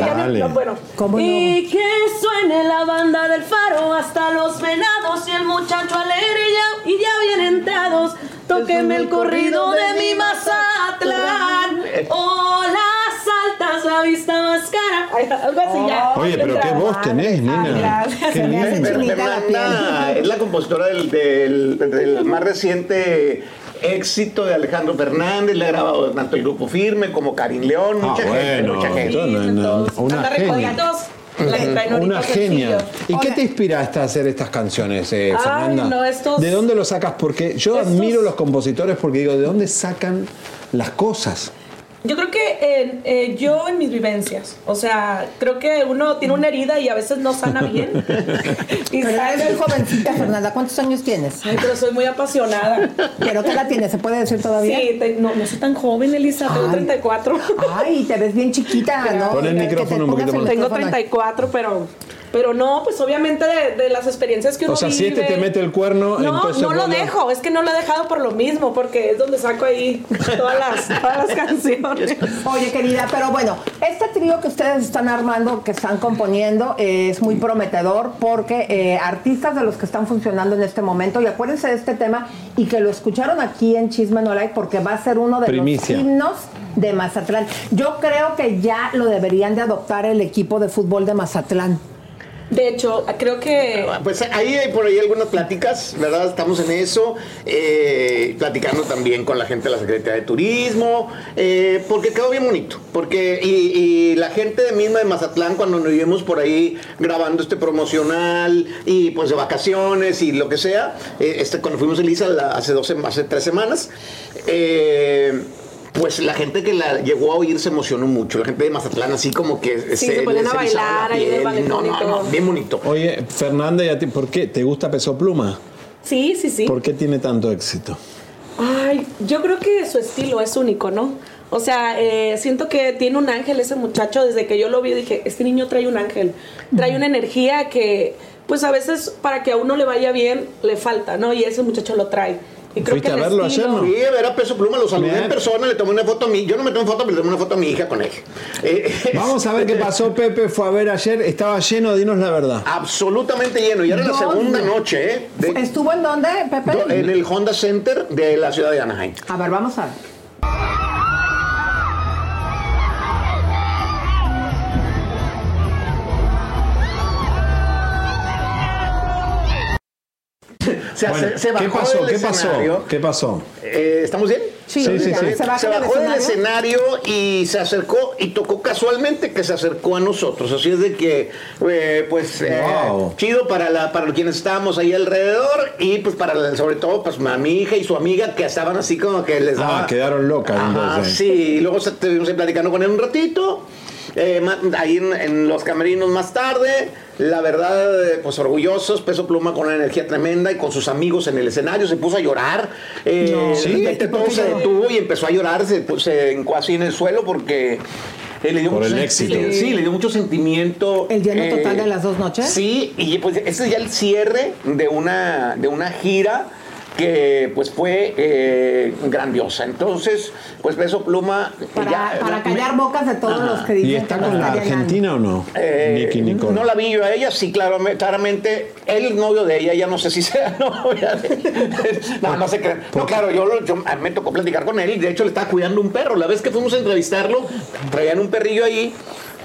cántalo. Y que suene la banda del faro hasta los venados y el muchacho alegre ya, y ya bien entrados. Tóqueme el corrido de mi Mazatlán. O las altas, la vista más cara. Ay, algo así ya. Oye, pero qué voz tenés, nena. gracias. Qué Se me hace lindo. chinita la Fernanda es la compositora del, del- del más reciente éxito de Alejandro Fernández, le ha grabado tanto el grupo Firme como Karim León, Ah, mucha gente, mucha gente. No, no, no, Una genia. Una. ¿Y qué te inspiraste a hacer estas canciones, eh, Ay, Fernanda? no, estos- ¿De dónde lo sacas? Porque yo estos- admiro los compositores porque digo, ¿de dónde sacan las cosas? Yo creo que eh, eh, yo en mis vivencias, o sea, creo que uno tiene una herida y a veces no sana bien. <laughs> y sale- jovencita, <laughs> Fernanda. ¿Cuántos años tienes? Ay, pero soy muy apasionada. ¿Pero qué la tienes? ¿Se puede decir todavía? Sí, te- no, no soy tan joven, Elisa, tengo Ay. 34. Ay, te ves bien chiquita, ¿no? Pon el micrófono un poquito el más. Tengo micrófono. 34, pero, pero no, pues obviamente de, de las experiencias que uno O sea, si este vive- te mete el cuerno, No, entonces no lo dejo, es que no lo he dejado por lo mismo, porque es donde saco ahí todas las, todas las canciones. Oye, querida, pero bueno, este trío que ustedes están armando, que están componiendo, eh, es muy prometedor porque eh, artistas de los que están funcionando en este momento, y acuérdense de este tema, y que lo escucharon aquí en Chisme No Like, porque va a ser uno de Primicia. los himnos de Mazatlán. Yo creo que ya lo deberían de adoptar el equipo de fútbol de Mazatlán. De hecho, creo que Pues ahí hay por ahí algunas pláticas, ¿verdad? Estamos en eso, eh, platicando también con la gente de la Secretaría de Turismo, eh, porque quedó bien bonito, porque y, y la gente de misma de Mazatlán cuando nos vimos por ahí grabando este promocional y pues de vacaciones y lo que sea, eh, este cuando fuimos a Elisa hace dos, sem- hace tres semanas, eh, pues la gente que la llegó a oír se emocionó mucho. La gente de Mazatlán, así como que Sí, se ponían a bailar ahí en el No, y no, no, bien bonito. Oye, Fernanda, ¿y a ti por qué? ¿Te gusta Peso Pluma? sí, sí, sí. ¿Por qué tiene tanto éxito? Ay, yo creo que su estilo es único, ¿no? O sea, eh, siento que tiene un ángel ese muchacho. Desde que yo lo vi, dije, este niño trae un ángel. Trae una energía que, pues a veces para que a uno le vaya bien, le falta, ¿no? Y ese muchacho lo trae. Y creo ¿Fuiste que a verlo estilo- ayer, no? Sí, a ver a Peso Pluma, lo saludé Bien. en persona, le tomé una foto a mí. Yo no me tomé foto, pero le tomé una foto a mi hija con él. Eh, Vamos a ver qué pasó. <laughs> Pepe fue a ver ayer, estaba lleno, dinos la verdad. Absolutamente lleno. Y era la ¿Dónde? segunda noche, ¿eh? De- ¿Estuvo en dónde, Pepe? en el Honda Center de la ciudad de Anaheim. A ver, vamos a ver. Se, Bueno, se- se ¿Qué bajó pasó? del ¿Qué pasó? escenario. ¿Qué pasó? Eh, ¿Estamos bien? Sí, Sí, sí. Se, baja Se del bajó del escenario. y se acercó y tocó casualmente que se acercó a nosotros. Así es de que, eh, pues, eh, chido para, la, para quienes estábamos ahí alrededor y pues para, la- sobre todo, pues a mi hija y su amiga que estaban así como que les daba... Ah, quedaron locas Ajá, entonces. sí, y luego se- estuvimos ahí platicando con él un ratito. Eh, ma- ahí en, en los camerinos más tarde. La verdad, eh, pues orgullosos, peso pluma con una energía tremenda y con sus amigos en el escenario se puso a llorar. Eh, No. de Sí, repente todo se detuvo y empezó a llorar, se, pu- se así en el suelo porque eh, le dio Por mucho el éxito. Sí, sí, le dio mucho sentimiento. ¿El lleno eh, total de las dos noches? Sí, y pues ese es ya el cierre de una, de una gira que pues fue eh, grandiosa. Entonces, pues Peso Pluma... Para, ya- para callar bocas de todos los que dicen ¿Y está que con la. Argentina o no? Eh, Nicky Nicole. No la vi yo a ella, sí, claro, claramente. Es novio de ella, ya no sé si <laughs> sea novia de No, no se crean. No, claro, yo, lo- yo- me tocó platicar con él y de hecho le estaba cuidando un perro. La vez que fuimos a entrevistarlo, traían un perrillo ahí.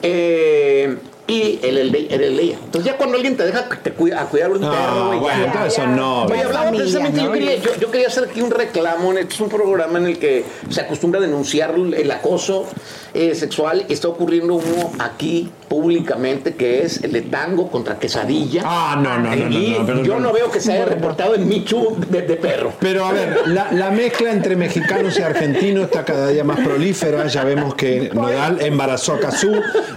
eh, y el el de ella. Entonces ya cuando alguien te deja te cuida- a cuidar un perro, bueno, entonces yo, ¿no? quería, yo, yo quería hacer aquí un reclamo. Este es un programa en el que se acostumbra a denunciar el acoso eh, sexual y está ocurriendo uno aquí públicamente que es el de tango contra quesadilla. Ah, no, no, no, no, Y no, pero- yo no veo que se haya reportado en Michu de, de perro. Pero a ver, la, la mezcla entre mexicanos y argentinos está cada día más prolífera. Ya vemos que Nodal embarazó a Cazú.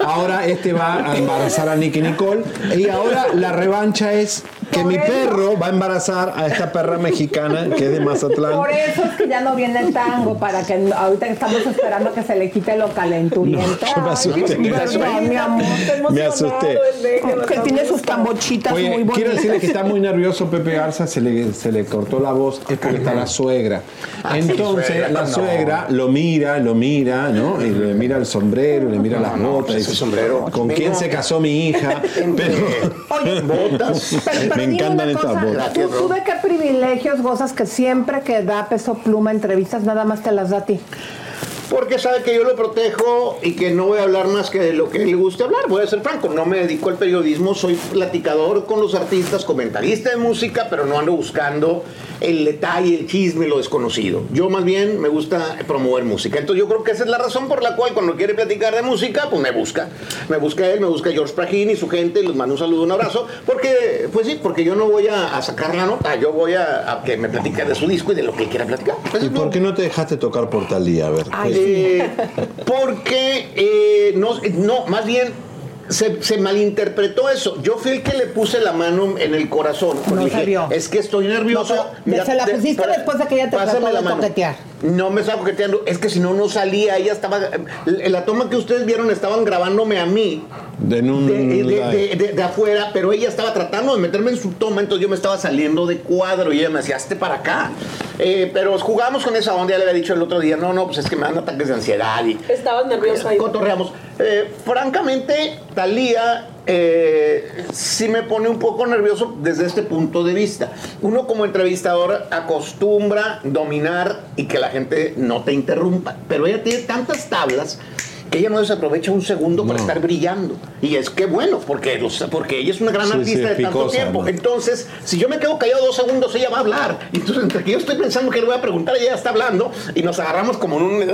Ahora este va a embarazar a Nicky Nicole. Y ahora la revancha es que mi perro va a embarazar a esta perra mexicana que es de Mazatlán. Por eso es que ya no viene el tango, para que ahorita estamos esperando que se le quite lo calenturiento. No, <laughs> me asusté. Ay, perdón, mi amor, Me asusté. Que tiene sus tambochitas muy bonitas. quiero decirle que está muy nervioso Pepe Garza, se le, se le cortó la voz, es porque está la suegra. Ah, Entonces la suegra lo mira, lo mira, ¿no? Y le mira el sombrero, le mira las botas. pues sombrero. ¿Con quién se casó mi hija? Pero Botas. Pero me encantan estas. ¿tú, tú de qué privilegios gozas que siempre que da peso pluma entrevistas nada más te las da a ti? Porque sabe que yo lo protejo y que no voy a hablar más que de lo que le guste hablar. Voy a ser franco, no me dedico al periodismo, soy platicador con los artistas, comentarista de música, pero no ando buscando el detalle, el chisme, lo desconocido. Yo más bien me gusta promover música. Entonces yo creo que esa es la razón por la cual cuando quiere platicar de música, pues me busca. Me busca él, me busca George Prajin y su gente, les mando un saludo, un abrazo. Porque, pues sí, porque yo no voy a, a sacar la nota, yo voy a, a que me platique de su disco y de lo que él quiera platicar. ¿Y por qué no te dejaste tocar por Talía? A ver. Eh, <laughs> porque eh, no, no, más bien se, se malinterpretó eso. Yo fui el que le puse la mano en el corazón. No se vio. Es que estoy nervioso. No, pero se la pusiste para- después de que ella te trató la de mano. coquetear. No me estaba coqueteando. Es que si no, no salía. Ella estaba. En la toma que ustedes vieron, estaban grabándome a mí En un de, de- de- de- de afuera, pero ella estaba tratando de meterme en su toma, entonces yo me estaba saliendo de cuadro y ella me decía, hazte para acá. Eh, pero jugamos con esa onda, ya le había dicho el otro día, no, no, pues es que me dan ataques de ansiedad y Estabas nervioso ahí. cotorreamos. Eh, francamente, Talía eh, sí me pone un poco nervioso desde este punto de vista. Uno como entrevistador acostumbra dominar y que la gente no te interrumpa, pero ella tiene tantas tablas que ella no desaprovecha un segundo para estar brillando. Y es que bueno, porque, los- porque ella es una gran Sí, sí, artista de tanto picosa, tiempo. ¿no? Entonces, si yo me quedo callado dos segundos, ella va a hablar. Y entonces, entre que yo estoy pensando que le voy a preguntar, ella está hablando y nos agarramos como en un.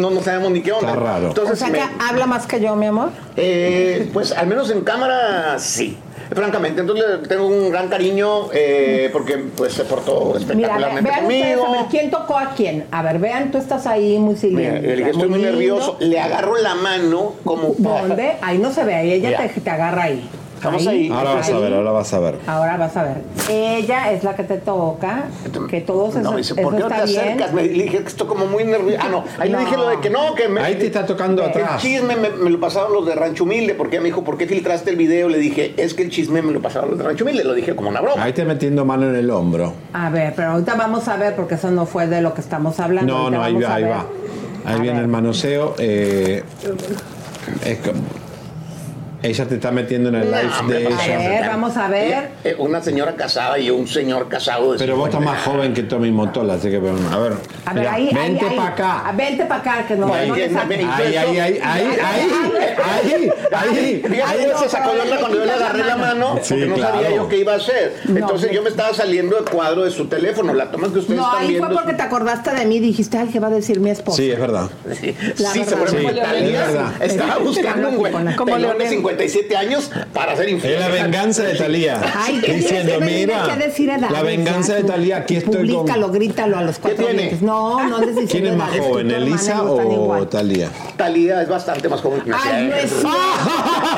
No, no sabemos ni qué onda. Está raro. Entonces, o sea me- que habla más que yo, mi amor. eh, pues al menos en cámara sí. Francamente, entonces le tengo un gran cariño eh, porque pues se portó Mira, espectacularmente ustedes, conmigo. a ver, ¿quién tocó a quién? A ver, vean, tú estás ahí muy Mira, silente. estoy muy nervioso. Le agarro la mano como ¿Dónde? Ahí no se ve, ahí ella Mira. te, te agarra ahí. Estamos ahí. Ahora vas a ver, ahora vas a ver. Ahora vas a ver. Ella es la que te toca, que todos No, me dice, ¿por qué no te bien. acercas? Me, le dije que estoy como muy nervioso. Ah, no. Ahí le dije lo de que no, que me. Ahí te está tocando el atrás. chisme me, me lo pasaron los de Rancho Humilde, porque ella me dijo, ¿por qué filtraste el video? Le dije, es que el chisme me lo pasaron los de Rancho Humilde. Lo dije como una broma. Ahí te metiendo mano en el hombro. A ver, pero ahorita vamos a ver, porque eso no fue de lo que estamos hablando. No, Ahorita no, ahí va, ahí va. Ahí A viene ver. el manoseo. eh, es como- ella te está metiendo en el No, live hombre, de vamos ella. A ver, vamos a ver. Eh, eh, una señora casada y un señor casado. de Pero vos estás 50 más joven que Tommy Motola, así que bueno, a ver. A ver, mira, ahí, ahí, vente ahí. para acá. Ah, Vente para acá, que no, Ahí, no le ahí, ahí, Ahí, ahí, ahí, ahí, ahí, ahí, ahí. No, se sacó de onda cuando yo le agarré la mano. Sí, porque no claro. sabía yo qué iba a hacer. No, Entonces yo me estaba saliendo de cuadro de su teléfono. La toma que ustedes No, están ahí viendo. fue porque te acordaste de mí y dijiste, ay, ¿qué va a decir mi esposa? Sí, es verdad. Sí, seguramente estaba <laughs> buscando un güey. Como de Leonel. 97 años para ser infiel. Es la venganza de Talía. Ay, ¿qué diciendo, mira, que decir edades, la venganza ya, de Talía, aquí estoy con... Públicalo, grítalo a los cuatro tiene? vientos. No, no andes ¿Quién es más joven, Elisa o. Talía? Talía es bastante más joven que Ay, no es <laughs>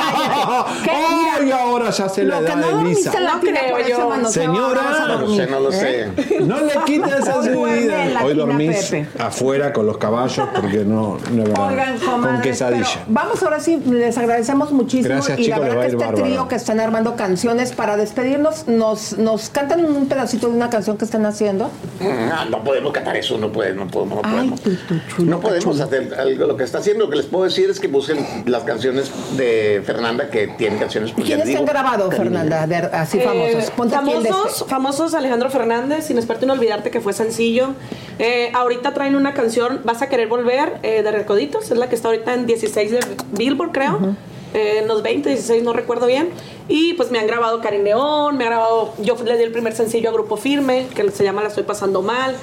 <laughs> Mira, Ay, ahora ya sé la lo que edad no de la No creo yo. Señora. No lo sé, no lo ¿eh? sé. No le <laughs> quites esa subida. Hoy dormís Pepe. afuera con los caballos porque no, no es verdad. Oigan, con comadres, quesadilla. vamos ahora sí, les agradecemos muchísimo. Gracias, y chicos, la verdad que este bárbaro. trío que están armando canciones para despedirnos, nos, nos cantan un pedacito de una canción que están haciendo. Ah, no podemos cantar eso, no podemos, no podemos, no Ay, podemos. tu, tu chulo, No podemos chulo. hacer algo, lo que está haciendo. Lo que les puedo decir es que busquen las canciones de Fernanda que tienen canciones. pues, ¿Quiénes te han grabado, cariño. Fernanda? De- así Eh, famosos. Ponte el de famosos, este. famosos Alejandro Fernández, sin experto en olvidarte que fue sencillo. Eh, ahorita traen una canción, Vas a querer volver, eh, de Recoditos, es la que está ahorita en 16 de Billboard, creo. Eh, en los 20, 16, no recuerdo bien. Y pues me han grabado Karin León, me ha grabado, yo le di el primer sencillo a Grupo Firme, que se llama La estoy pasando mal.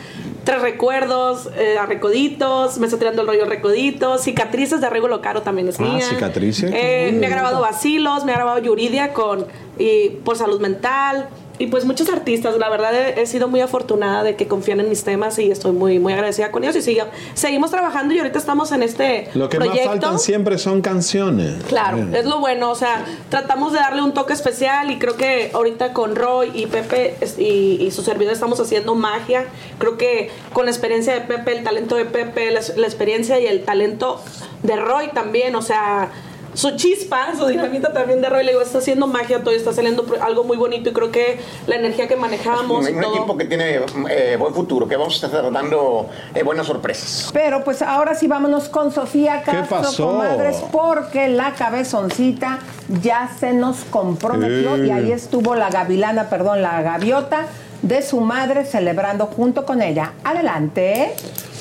Tres recuerdos, eh, a Recoditos, me está tirando el rollo Recoditos, Cicatrices de Arrego Locaro también es Ah, mía. Cicatrices. Eh, me ha grabado Vacilos, me ha grabado Yuridia con y por salud mental. Y pues muchos artistas, la verdad he, he sido muy afortunada de que confían en mis temas y estoy muy, muy agradecida con ellos. Y sigue- seguimos trabajando y ahorita estamos en este Lo que proyecto. más faltan siempre son canciones. Claro, Bien. es lo bueno, o sea, tratamos de darle un toque especial y creo que ahorita con Roy y Pepe y, y su servidor estamos haciendo magia. Creo que con la experiencia de Pepe, el talento de Pepe, la, la experiencia y el talento de Roy también, o sea, su chispa, su dinamita también de Roy, le digo, está haciendo magia todo, está saliendo algo muy bonito y creo que la energía que manejamos Un, y un todo. equipo que tiene eh, buen futuro, que vamos a estar dando eh, buenas sorpresas. Pero pues ahora sí vámonos con Sofía Castro, pasó? comadres, porque la cabezoncita ya se nos comprometió Eh. y ahí estuvo la gavilana, perdón, la gaviota de su madre celebrando junto con ella. Adelante.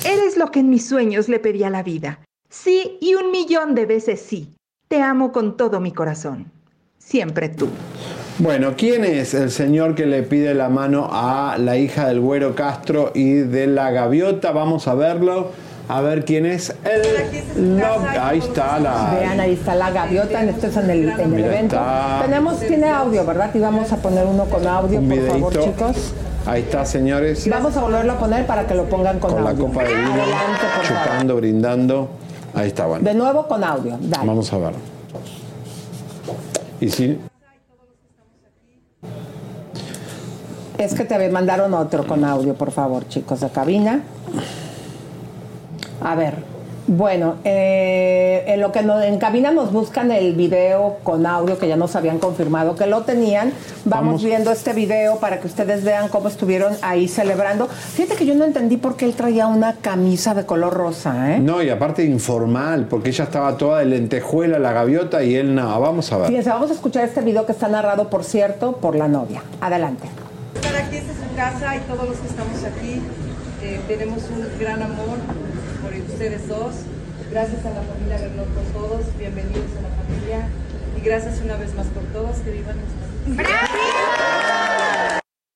Eres lo que en mis sueños le pedí a la vida. Sí y un millón de veces sí. Te amo con todo mi corazón. Siempre tú. Bueno, ¿quién es el señor que le pide la mano a la hija del güero Castro y de la gaviota? Vamos a verlo. A ver quién es el. No, ahí está la. Vean, ahí está la gaviota, esto es en el, en el evento. está- Tenemos, tiene audio, ¿verdad? Y vamos a poner uno con audio, Un por favor, videíto. chicos. Ahí está, señores. Vamos a volverlo a poner para que lo pongan con, Con la copa de vino, Adelante, favor. chupando, brindando. Ahí está, bueno. De nuevo con audio. Dale. Vamos a ver. Y si. Es que te mandaron otro con audio, por favor, chicos de cabina. A ver, bueno, eh, en lo que no- en cabina nos buscan el video con audio que ya nos habían confirmado que lo tenían. Vamos, Vamos. viendo este video para que ustedes vean cómo estuvieron ahí celebrando. Fíjate que yo no entendí por qué él traía una camisa de color rosa, ¿eh? No, y aparte informal, porque ella estaba toda de lentejuela, la gaviota, y él no. Vamos a ver. Fíjense, vamos a escuchar este video que está narrado, por cierto, por la novia. Adelante. estar aquí, esta es su casa y todos los que estamos aquí eh, tenemos un gran amor ustedes dos. Gracias a la familia Bernot por todos, bienvenidos a la familia y gracias una vez más por todos, que vivan nuestras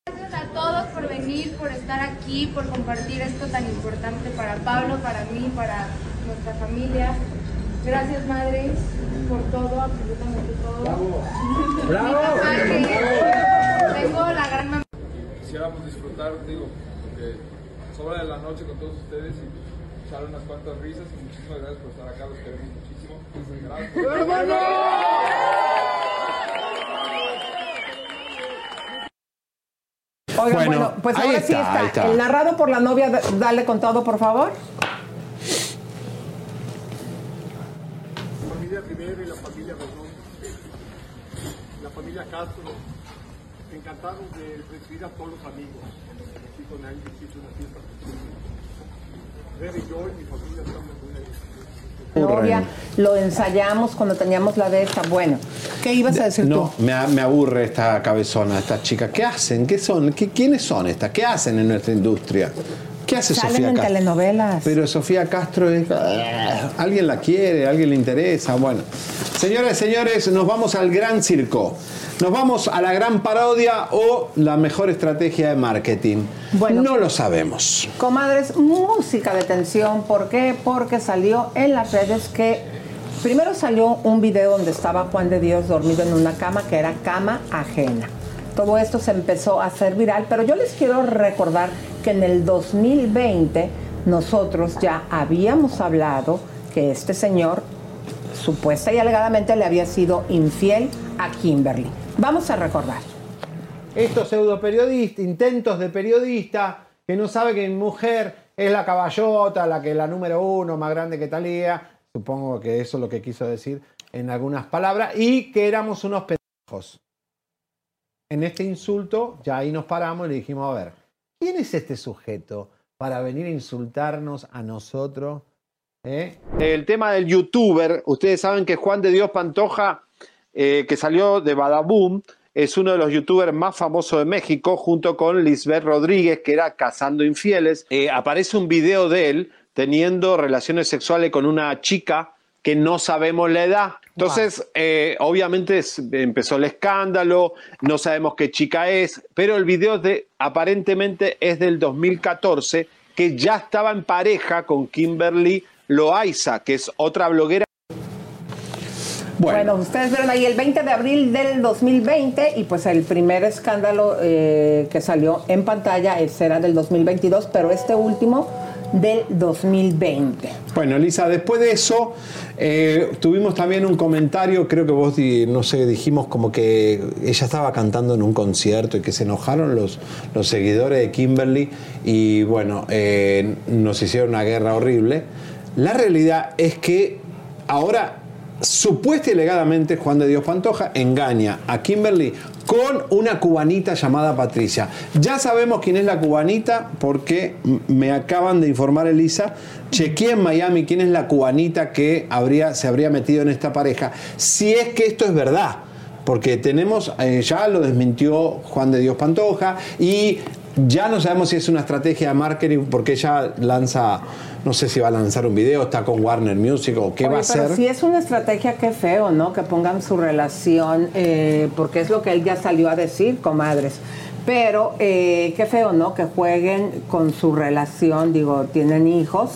Gracias a todos por venir, por estar aquí, por compartir esto tan importante para Pablo, para mí, para nuestra familia. Gracias, madres, por todo, absolutamente todo. Bravo. Mi papá, que tengo la gran mamá. Quisiéramos disfrutar, digo, porque sobra de la noche con todos ustedes y echar unas cuantas risas y muchísimas gracias por estar acá, los queremos muchísimo. Gracias. Oigan, bueno, Bueno, pues ahí ahora sí está, está. está. El narrado por la novia, dale con todo, por favor. La familia Rivera y la familia Rodón, la familia Castro, encantados de recibir a todos los amigos. Aquí con hizo una fiesta. Novia, lo ensayamos cuando teníamos la de esta. Bueno, ¿qué ibas a decir No, tú? me, a- me aburre esta cabezona, esta chica. ¿Qué hacen? ¿Qué son? ¿Qué, ¿Quiénes son estas? ¿Qué hacen en nuestra industria? ¿Qué hace Salen Sofía en Castro? telenovelas. Pero Sofía Castro es... ah, Alguien la quiere, alguien le interesa. Bueno, señoras y señores, nos vamos al gran circo. Nos vamos a la gran parodia o la mejor estrategia de marketing. Bueno. no lo sabemos. Comadres, música de tensión. ¿Por qué? Porque salió en las redes que Primero salió un video donde estaba Juan de Dios dormido en una cama que era cama ajena. Todo esto se empezó a hacer viral, pero yo les quiero recordar que en el 2020 nosotros ya habíamos hablado que este señor supuesta y alegadamente le había sido infiel a Kimberly. Vamos a recordar. Estos pseudo periodistas, intentos de periodista que no sabe que mi mujer es la caballota, la que la número uno, más grande que Talía. Supongo que eso es lo que quiso decir en algunas palabras. Y que éramos unos pendejos. En este insulto, ya ahí nos paramos y le dijimos, a ver, ¿quién es este sujeto para venir a insultarnos a nosotros? eh? El tema del youtuber, ustedes saben que Juan de Dios Pantoja, eh, que salió de Badaboom, es uno de los youtubers más famosos de México, junto con Lisbeth Rodríguez, que era Cazando Infieles. Eh, aparece un video de él teniendo relaciones sexuales con una chica que no sabemos la edad. Entonces, eh, obviamente es- empezó el escándalo, no sabemos qué chica es, pero el video de, aparentemente es del 2014, que ya estaba en pareja con Kimberly Loaiza, que es otra bloguera. Bueno. ustedes vieron ahí el 20 de abril del 2020 y pues el primer escándalo eh, que salió en pantalla ese era del 2022, pero este último del 2020. Bueno, Elisa, después de eso eh, tuvimos también un comentario, creo que vos, no sé, dijimos como que ella estaba cantando en un concierto y que se enojaron los, los seguidores de Kimberly y bueno, eh, nos hicieron una guerra horrible. La realidad es que ahora supuesta y alegadamente Juan de Dios Pantoja engaña a Kimberly con una cubanita llamada Patricia. Ya sabemos quién es la cubanita porque me acaban de informar Elisa. Chequeé en Miami quién es la cubanita que habría, se habría metido en esta pareja. Si es que esto es verdad. Porque tenemos, eh, ya lo desmintió Juan de Dios Pantoja y ya no sabemos si es una estrategia de marketing porque ella lanza, no sé si va a lanzar un video, está con Warner Music o qué Oye, va a pero hacer. si es una estrategia, qué feo, ¿no? Que pongan su relación, eh, porque es lo que él ya salió a decir, comadres. Pero eh, qué feo, ¿no? Que jueguen con su relación, digo, tienen hijos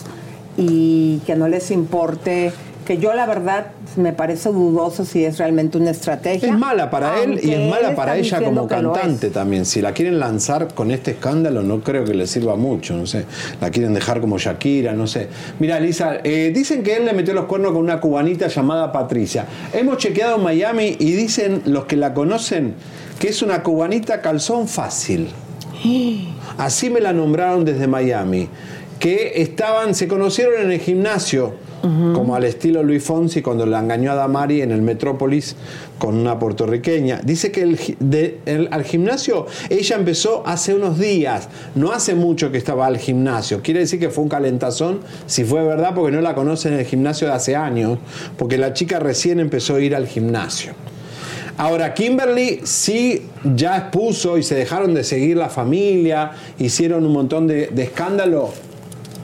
y que no les importe, que yo la verdad me parece dudoso si es realmente una estrategia. Es mala para él y es mala para ella como cantante también. Si la quieren lanzar con este escándalo, no creo que le sirva mucho. No sé, la quieren dejar como Shakira, no sé. Mira, Lisa, eh, dicen que él le metió los cuernos con una cubanita llamada Patricia. Hemos chequeado en Miami y dicen los que la conocen que es una cubanita calzón fácil. Así me la nombraron desde Miami. Que estaban, se conocieron en el gimnasio, como al estilo Luis Fonsi cuando la engañó a Damari en el Metrópolis con una puertorriqueña. Dice que el al gimnasio ella empezó hace unos días, no hace mucho que estaba al gimnasio. Quiere decir que fue un calentazón, si fue verdad, porque no la conocen en el gimnasio de hace años, porque la chica recién empezó a ir al gimnasio. Ahora, Kimberly sí ya expuso y se dejaron de seguir la familia, hicieron un montón de, de escándalo,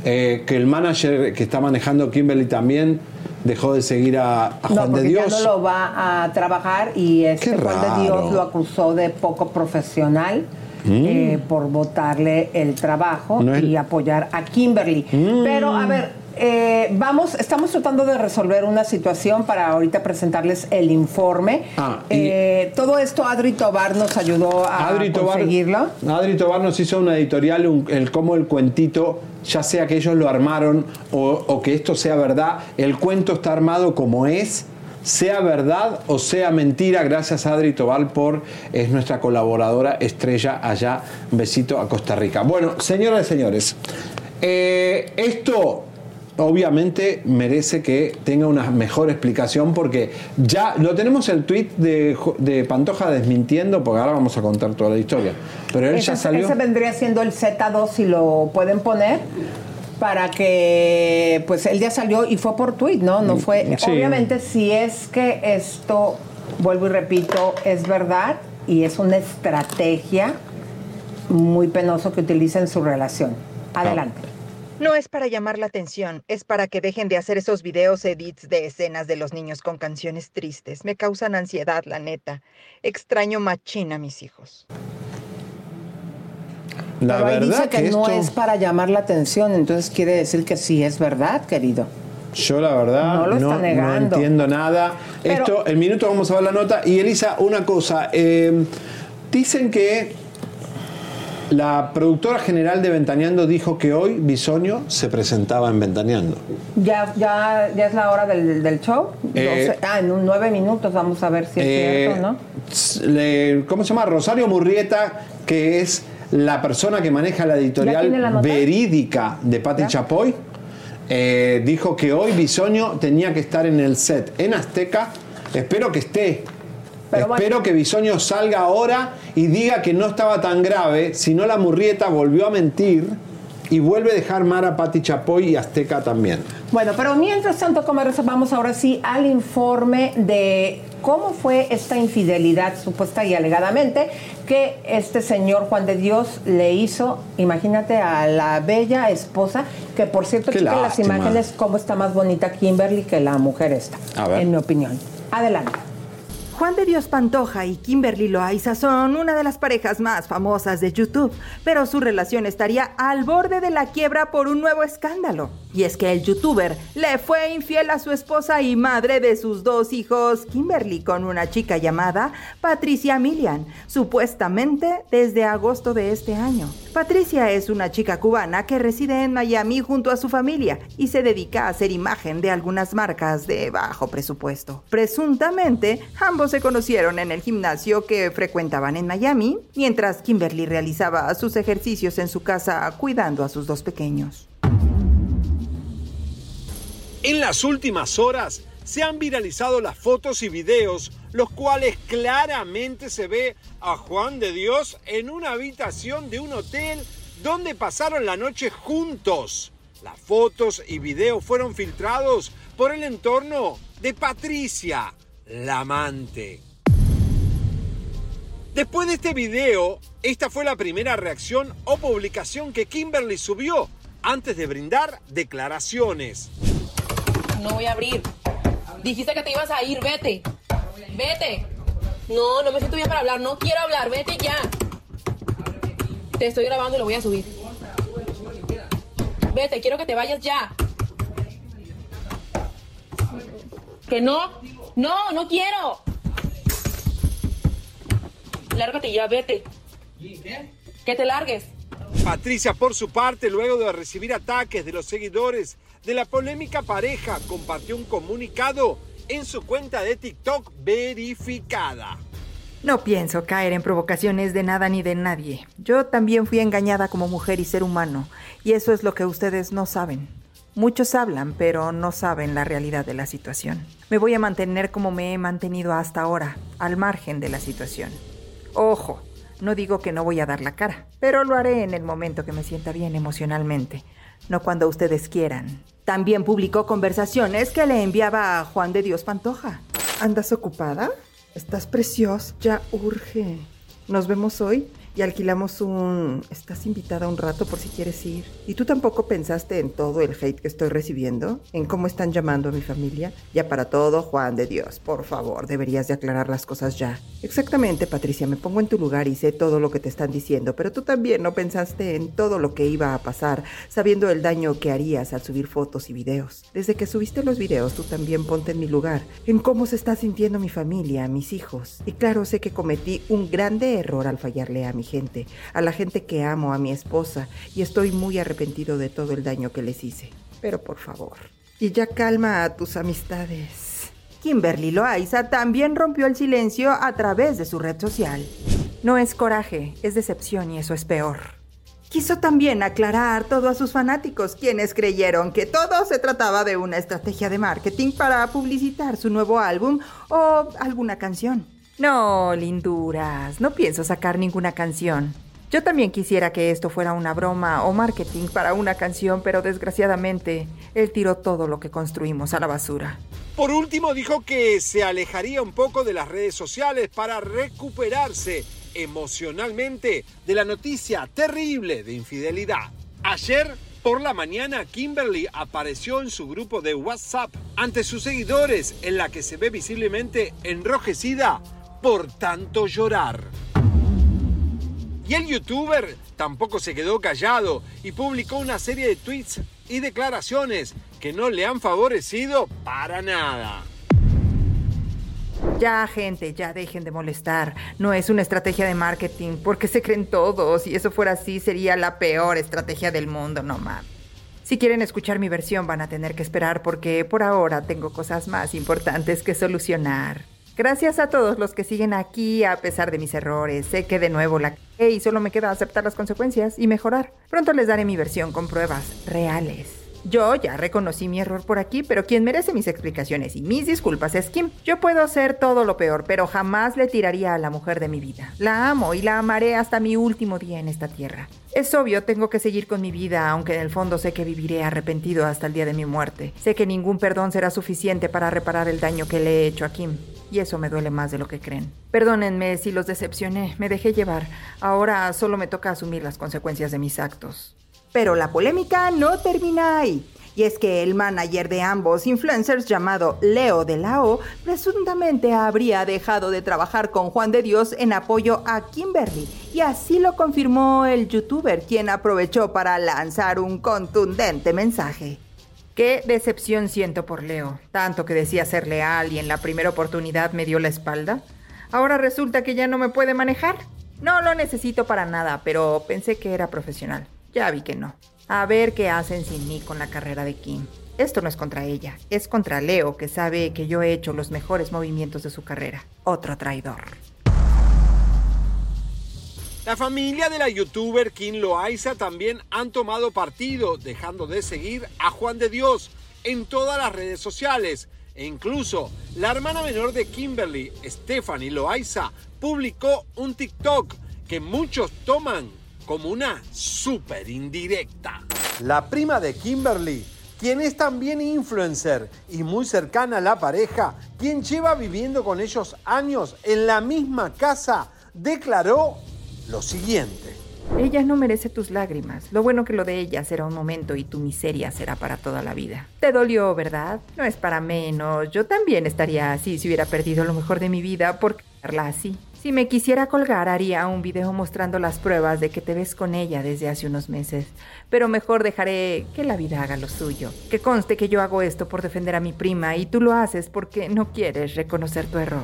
eh, que el manager que está manejando Kimberly también dejó de seguir a, a No, Juan de Dios. ya no lo va a trabajar y este Juan de. Dios lo acusó de poco profesional Mm. eh, por votarle el trabajo No es- y apoyar a Kimberly. Mm. Pero a ver, eh, vamos, estamos tratando de resolver una situación para ahorita presentarles el informe. Ah, Eh, todo esto Adri Tobar nos ayudó a Adri Tobar, conseguirlo. Adri Tobar nos hizo una editorial, un- el cómo el cuentito, ya sea que ellos lo armaron o, que esto sea verdad, el cuento está armado como es, sea verdad o sea mentira. Gracias Adri Tobar por, es nuestra colaboradora estrella allá. Besito a Costa Rica. Bueno, señoras y señores, eh, esto obviamente merece que tenga una mejor explicación porque ya lo tenemos el tweet de, Pantoja desmintiendo, porque ahora vamos a contar toda la historia. Pero él Ese, ya salió. ese vendría siendo el Z2 si lo pueden poner para que pues él ya salió y fue por tweet, ¿no? No fue Mm, Sí. obviamente si es que esto vuelvo y repito, es verdad y es una estrategia muy penoso que utilicen su relación. Adelante. No es para llamar la atención, es para que dejen de hacer esos videos edits de escenas de los niños con canciones tristes. Me causan ansiedad, la neta. Extraño machín a mis hijos. La Pero ahí verdad dice que, que no esto- es para llamar la atención, entonces quiere decir que sí es verdad, querido. Yo la verdad No lo está no, negando. entiendo nada. Pero- Esto, en minutos vamos a ver la nota. Y Elisa, una cosa. eh, dicen que la productora general de Ventaneando dijo que hoy Bisoño se presentaba en Ventaneando. Ya, ya, ya es la hora del, del show. Eh, ah, en un nueve minutos vamos a ver si es Eh, cierto, ¿no? le- ¿Cómo se llama? Rosario Murrieta, que es la persona que maneja la ¿Ya tiene la editorial verídica de Pati ¿Ya? Chapoy, eh, dijo que hoy Bisoño tenía que estar en el set en Azteca. Espero que esté. Espero que Bisoño salga ahora y diga que no estaba tan grave, si no la Murrieta volvió a mentir y vuelve a dejar mar a Pati Chapoy y Azteca también. Bueno, pero mientras tanto, comadres, vamos ahora sí al informe de cómo fue esta infidelidad supuesta y alegadamente que este señor Juan de Dios le hizo, imagínate, a la bella esposa, que por cierto, Qué chequen las imágenes, cómo está más bonita Kimberly que la mujer esta, A ver. en mi opinión. Adelante. Juan de Dios Pantoja y Kimberly Loaiza son una de las parejas más famosas de YouTube, pero su relación estaría al borde de la quiebra por un nuevo escándalo. Y es que el youtuber le fue infiel a su esposa y madre de sus dos hijos, Kimberly, con una chica llamada Patricia Milian, supuestamente desde agosto de este año. Patricia es una chica cubana que reside en Miami junto a su familia y se dedica a hacer imagen de algunas marcas de bajo presupuesto. Presuntamente, ambos se conocieron en el gimnasio que frecuentaban en Miami, mientras Kimberly realizaba sus ejercicios en su casa cuidando a sus dos pequeños. En las últimas horas se han viralizado las fotos y videos, los cuales claramente se ve a Juan de Dios en una habitación de un hotel donde pasaron la noche juntos. Las fotos y videos fueron filtrados por el entorno de Patricia, la amante. Después de este video, esta fue la primera reacción o publicación que Kimberly subió antes de brindar declaraciones. No voy a abrir. Dijiste que te ibas a ir, vete. Vete. No, no me siento bien para hablar. No quiero hablar, vete ya. Te estoy grabando y lo voy a subir. Vete, quiero que te vayas ya. Que no. No, no quiero. Lárgate ya, vete. Que te largues. Patricia, por su parte, luego de recibir ataques de los seguidores de la polémica pareja, compartió un comunicado en su cuenta de TikTok verificada. No pienso caer en provocaciones de nada ni de nadie. Yo también fui engañada como mujer y ser humano, y eso es lo que ustedes no saben. Muchos hablan, pero no saben la realidad de la situación. Me voy a mantener como me he mantenido hasta ahora, al margen de la situación. Ojo, no digo que no voy a dar la cara, pero lo haré en el momento que me sienta bien emocionalmente, no cuando ustedes quieran. También publicó conversaciones que le enviaba a Juan de Dios Pantoja. ¿Andas ocupada? Estás preciosa, ya urge. Nos vemos hoy y alquilamos un... Estás invitada un rato por si quieres ir. ¿Y tú tampoco pensaste en todo el hate que estoy recibiendo? ¿En cómo están llamando a mi familia? Ya para todo, Juan de Dios, por favor, deberías de aclarar las cosas ya. Exactamente, Patricia, me pongo en tu lugar y sé todo lo que te están diciendo, pero tú también no pensaste en todo lo que iba a pasar, sabiendo el daño que harías al subir fotos y videos. Desde que subiste los videos, tú también ponte en mi lugar, en cómo se está sintiendo mi familia, mis hijos. Y claro, sé que cometí un grande error al fallarle a mi gente, a la gente que amo, a mi esposa, y estoy muy arrepentido de todo el daño que les hice. Pero por favor, y ya calma a tus amistades. Kimberly Loaiza también rompió el silencio a través de su red social. No es coraje, es decepción y eso es peor. Quiso también aclarar todo a sus fanáticos, quienes creyeron que todo se trataba de una estrategia de marketing para publicitar su nuevo álbum o alguna canción. No, linduras, no pienso sacar ninguna canción. Yo también quisiera que esto fuera una broma o marketing para una canción, pero desgraciadamente él tiró todo lo que construimos a la basura. Por último, dijo que se alejaría un poco de las redes sociales para recuperarse emocionalmente de la noticia terrible de infidelidad. Ayer por la mañana, Kimberly apareció en su grupo de WhatsApp ante sus seguidores, en la que se ve visiblemente enrojecida por tanto llorar. Y el youtuber tampoco se quedó callado y publicó una serie de tweets y declaraciones que no le han favorecido para nada. Ya, gente, ya dejen de molestar. No es una estrategia de marketing, porque se creen todos. Si eso fuera así, sería la peor estrategia del mundo, no mames. Si quieren escuchar mi versión, van a tener que esperar porque por ahora tengo cosas más importantes que solucionar. Gracias a todos los que siguen aquí a pesar de mis errores. Sé que de nuevo la cagué y solo me queda aceptar las consecuencias y mejorar. Pronto les daré mi versión con pruebas reales. Yo ya reconocí mi error por aquí, pero quien merece mis explicaciones y mis disculpas es Kim. Yo puedo hacer todo lo peor, pero jamás le tiraría a la mujer de mi vida. La amo y la amaré hasta mi último día en esta tierra. Es obvio, tengo que seguir con mi vida, aunque en el fondo sé que viviré arrepentido hasta el día de mi muerte. Sé que ningún perdón será suficiente para reparar el daño que le he hecho a Kim. Y eso me duele más de lo que creen. Perdónenme si los decepcioné, me dejé llevar. Ahora solo me toca asumir las consecuencias de mis actos. Pero la polémica no termina ahí. Y es que el manager de ambos influencers llamado Leo de la O presuntamente habría dejado de trabajar con Juan de Dios en apoyo a Kimberly. Y así lo confirmó el youtuber, quien aprovechó para lanzar un contundente mensaje. Qué decepción siento por Leo, tanto que decía ser leal y en la primera oportunidad me dio la espalda. Ahora resulta que ya no me puede manejar. No lo necesito para nada, pero pensé que era profesional. Ya vi que no. A ver qué hacen sin mí con la carrera de Kim. Esto no es contra ella, es contra Leo, que sabe que yo he hecho los mejores movimientos de su carrera. Otro traidor. La familia de la youtuber Kim Loaiza también han tomado partido, dejando de seguir a Juan de Dios en todas las redes sociales. E incluso la hermana menor de Kimberly, Stephanie Loaiza, publicó un TikTok que muchos toman como una súper indirecta. La prima de Kimberly, quien es también influencer y muy cercana a la pareja, quien lleva viviendo con ellos años en la misma casa, declaró lo siguiente. Ella no merece tus lágrimas. Lo bueno que lo de ella será un momento y tu miseria será para toda la vida. Te dolió, ¿verdad? No es para menos. Yo también estaría así si hubiera perdido lo mejor de mi vida por quedarla así. Si me quisiera colgar, haría un video mostrando las pruebas de que te ves con ella desde hace unos meses. Pero mejor dejaré que la vida haga lo suyo. Que conste que yo hago esto por defender a mi prima y tú lo haces porque no quieres reconocer tu error.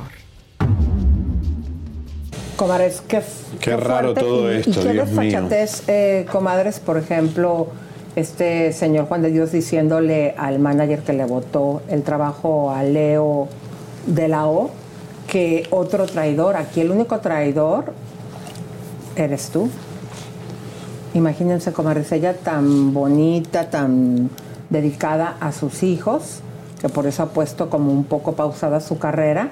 Comadres, qué, Qué raro todo y- esto, y qué Dios mío. desfachatez, eh, comadres, por ejemplo, este señor Juan de Dios diciéndole al manager que le votó el trabajo a Leo de la O que otro traidor, aquí el único traidor eres tú. Imagínense, comadres, ella tan bonita, tan dedicada a sus hijos, que por eso ha puesto como un poco pausada su carrera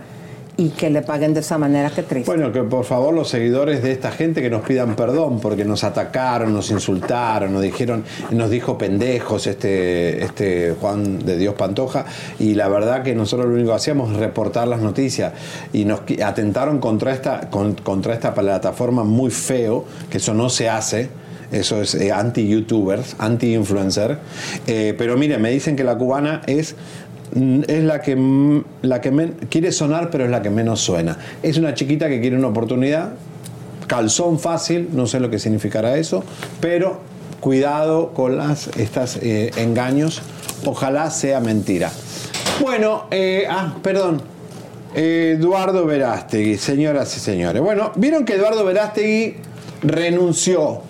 y que le paguen de esa manera, qué triste. Bueno, que por favor los seguidores de esta gente que nos pidan perdón porque nos atacaron, nos insultaron, nos dijeron, nos dijo pendejos este, este Juan de Dios Pantoja y la verdad que nosotros lo único que hacíamos es reportar las noticias y nos atentaron contra esta, con- contra esta plataforma muy feo, que eso no se hace. Eso es eh, anti-youtubers, anti-influencer. Eh, pero mire, me dicen que la cubana es es la que, mm, la que quiere sonar, pero es la que menos suena. Es una chiquita que quiere una oportunidad, calzón fácil, no sé lo que significará eso, pero cuidado con las, estas eh, engaños, ojalá sea mentira. Bueno, eh, ah, perdón. Eduardo Verástegui, señoras y señores. Bueno, vieron que Eduardo Verástegui renunció.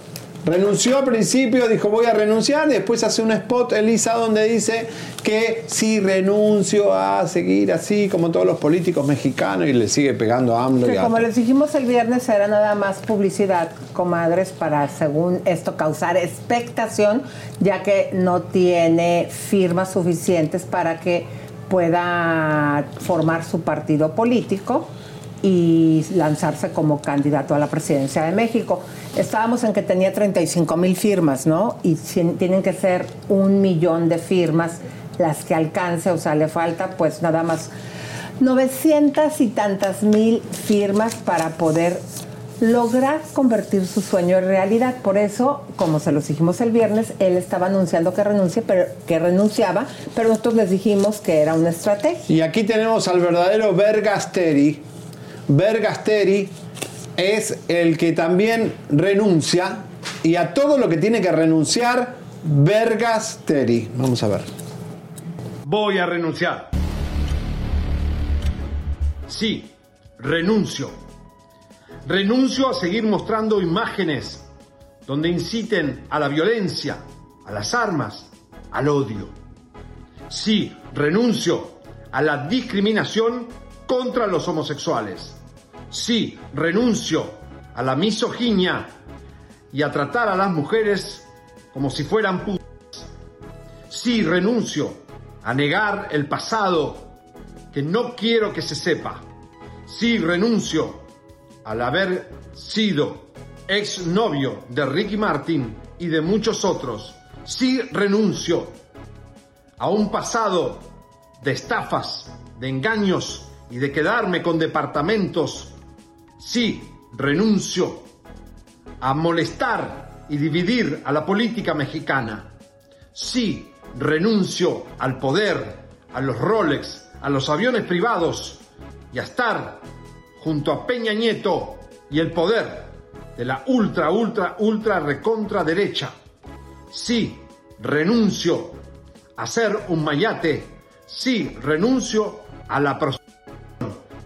Renunció al principio, dijo voy a renunciar, después hace un spot Elisa donde dice que si renuncio a seguir así como todos los políticos mexicanos y le sigue pegando a AMLO y Que a como les dijimos el viernes era nada más publicidad, comadres, para según esto causar expectación, ya que no tiene firmas suficientes para que pueda formar su partido político y lanzarse como candidato a la presidencia de México. Estábamos en que tenía 35 mil firmas, ¿no? Y tienen que ser un millón de firmas las que alcance, o sea, le falta pues nada más 900 y tantas mil firmas para poder lograr convertir su sueño en realidad. Por eso, como se los dijimos el viernes, él estaba anunciando que renuncia, pero que renunciaba, pero nosotros les dijimos que era una estrategia. Y aquí tenemos al verdadero Bergasteri. Bergasteri es el que también renuncia y a todo lo que tiene que renunciar Bergasteri. Vamos a ver. voy a renunciar. Sí, renuncio. Renuncio a seguir mostrando imágenes donde inciten a la violencia, a las armas, al odio. Sí, renuncio a la discriminación contra los homosexuales. Sí, renuncio a la misoginia y a tratar a las mujeres como si fueran putas. Sí, renuncio a negar el pasado que no quiero que se sepa. Sí, renuncio al haber sido exnovio de Ricky Martin y de muchos otros. Sí, renuncio a un pasado de estafas, de engaños y de quedarme con departamentos. Sí, renuncio a molestar y dividir a la política mexicana. Sí, renuncio al poder, a los Rolex, a los aviones privados y a estar junto a Peña Nieto y el poder de la ultra, ultra, ultra recontra derecha. Sí, renuncio a ser un mayate. Sí, renuncio a la prostitución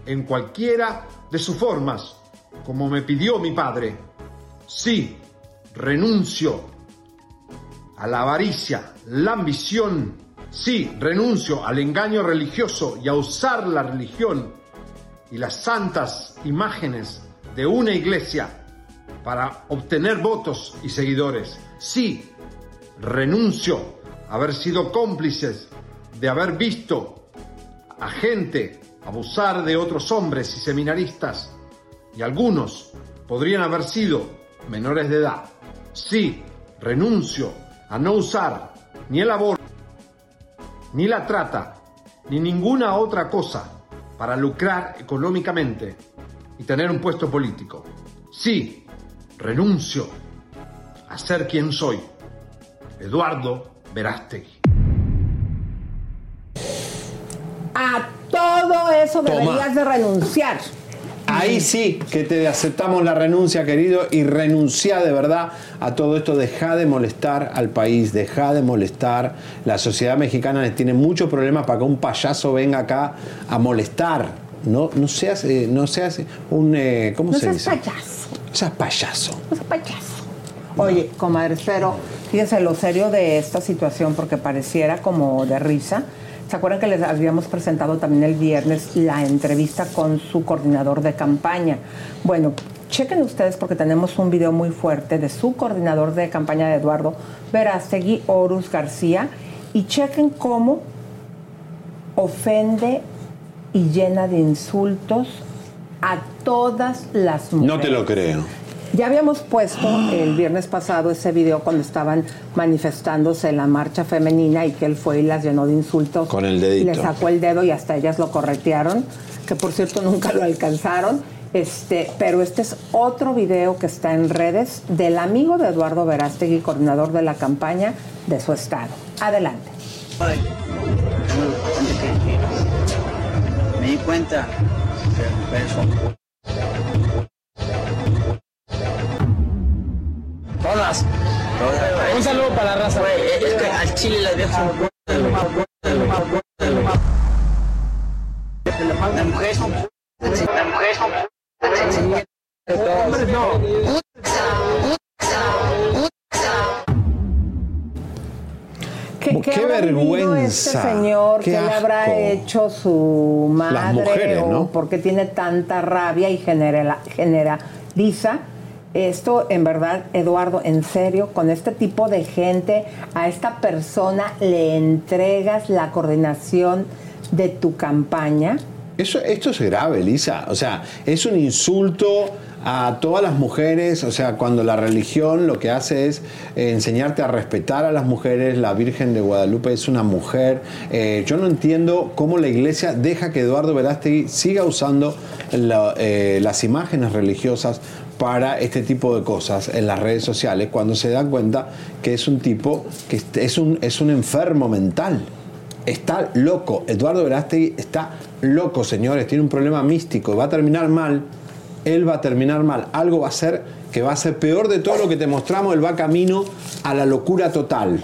en cualquiera de sus formas, como me pidió mi padre. Sí, renuncio a la avaricia, la ambición. Sí, renuncio al engaño religioso y a usar la religión y las santas imágenes de una iglesia para obtener votos y seguidores. Sí, renuncio a haber sido cómplices de haber visto a gente abusar de otros hombres y seminaristas y algunos podrían haber sido menores de edad. Sí, renuncio a no usar ni el aborto, ni la trata, ni ninguna otra cosa para lucrar económicamente y tener un puesto político. Sí, renuncio a ser quien soy. Eduardo Verástegui. A todo eso deberías de renunciar. Ahí sí que te aceptamos la renuncia, querido, y renuncia de verdad a todo esto. Deja de molestar al país, deja de molestar. La sociedad mexicana tiene muchos problemas para que un payaso venga acá a molestar. No, no seas, eh, no seas un. eh, ¿Cómo No se seas dice? payaso. No seas payaso. No seas payaso. Oye, comadre, pero fíjense lo serio de esta situación, porque pareciera como de risa. ¿Se acuerdan que les habíamos presentado también el viernes la entrevista con su coordinador de campaña? Bueno, chequen ustedes porque tenemos un video muy fuerte de su coordinador de campaña de Eduardo Verástegui, Horus García, y chequen cómo ofende y llena de insultos a todas las mujeres. No te lo creo. Ya habíamos puesto el viernes pasado ese video cuando estaban manifestándose en la marcha femenina y que él fue y las llenó de insultos. Con el Y dedito. le sacó el dedo y hasta ellas lo corretearon, que por cierto nunca lo alcanzaron. Este, pero este es otro video que está en redes del amigo de Eduardo Verástegui, coordinador de la campaña de su estado. Adelante. Me di cuenta que Todas. Un saludo para la raza. es que al chile las viejas son Las mujeres son Las mujeres son Hombres no. ¿Qué, Qué vivido este vergüenza, señor? qué ¿Qué, le habrá hecho su madre? mujeres, o ¿no? por qué tiene tanta rabia y genera- generaliza? Esto, en verdad, Eduardo, en serio, con este tipo de gente, a esta persona le entregas la coordinación de tu campaña. Eso, esto es grave, Lisa. O sea, es un insulto a todas las mujeres. O sea, cuando la religión lo que hace es eh, enseñarte a respetar a las mujeres. La Virgen de Guadalupe es una mujer. Eh, yo no entiendo cómo la iglesia deja que Eduardo Verástegui siga usando eh, las imágenes religiosas para este tipo de cosas en las redes sociales cuando se dan cuenta que es un tipo que es un, es un enfermo mental. Está loco. Eduardo Verástegui está loco, señores. Tiene un problema místico. Va a terminar mal. Él va a terminar mal. Algo va a ser que va a ser peor de todo lo que te mostramos. Él va camino a la locura total.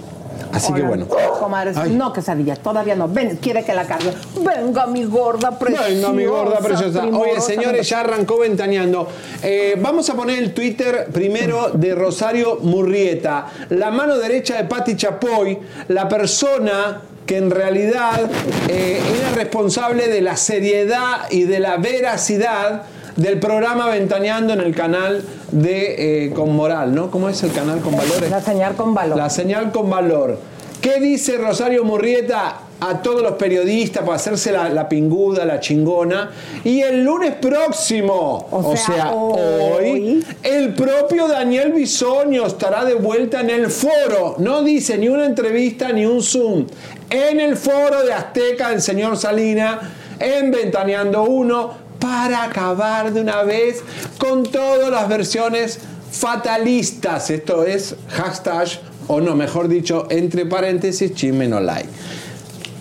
Así que bueno. Comadres, no, quesadilla, todavía no. Ven, quiere que la cargue. Venga, mi gorda preciosa. Venga, mi gorda preciosa. Oye, señores, ya arrancó ventaneando. Eh, vamos a poner el Twitter primero de Rosario Murrieta. La mano derecha de Patti Chapoy, la persona que en realidad eh, era responsable de la seriedad y de la veracidad del programa Ventaneando en el canal de eh, Con Moral, ¿no? ¿Cómo es el canal con valores? La señal con valor. La señal con valor. ¿Qué dice Rosario Murrieta a todos los periodistas para hacerse la, la pinguda, la chingona? Y el lunes próximo, o, O sea, sea, hoy, el propio Daniel Bisoño estará de vuelta en el foro. No dice ni una entrevista ni un Zoom. En el foro de Azteca del señor Salina, en Ventaneando 1, para acabar de una vez con todas las versiones fatalistas. Esto es hashtag, o no, mejor dicho, entre paréntesis, chisme no like.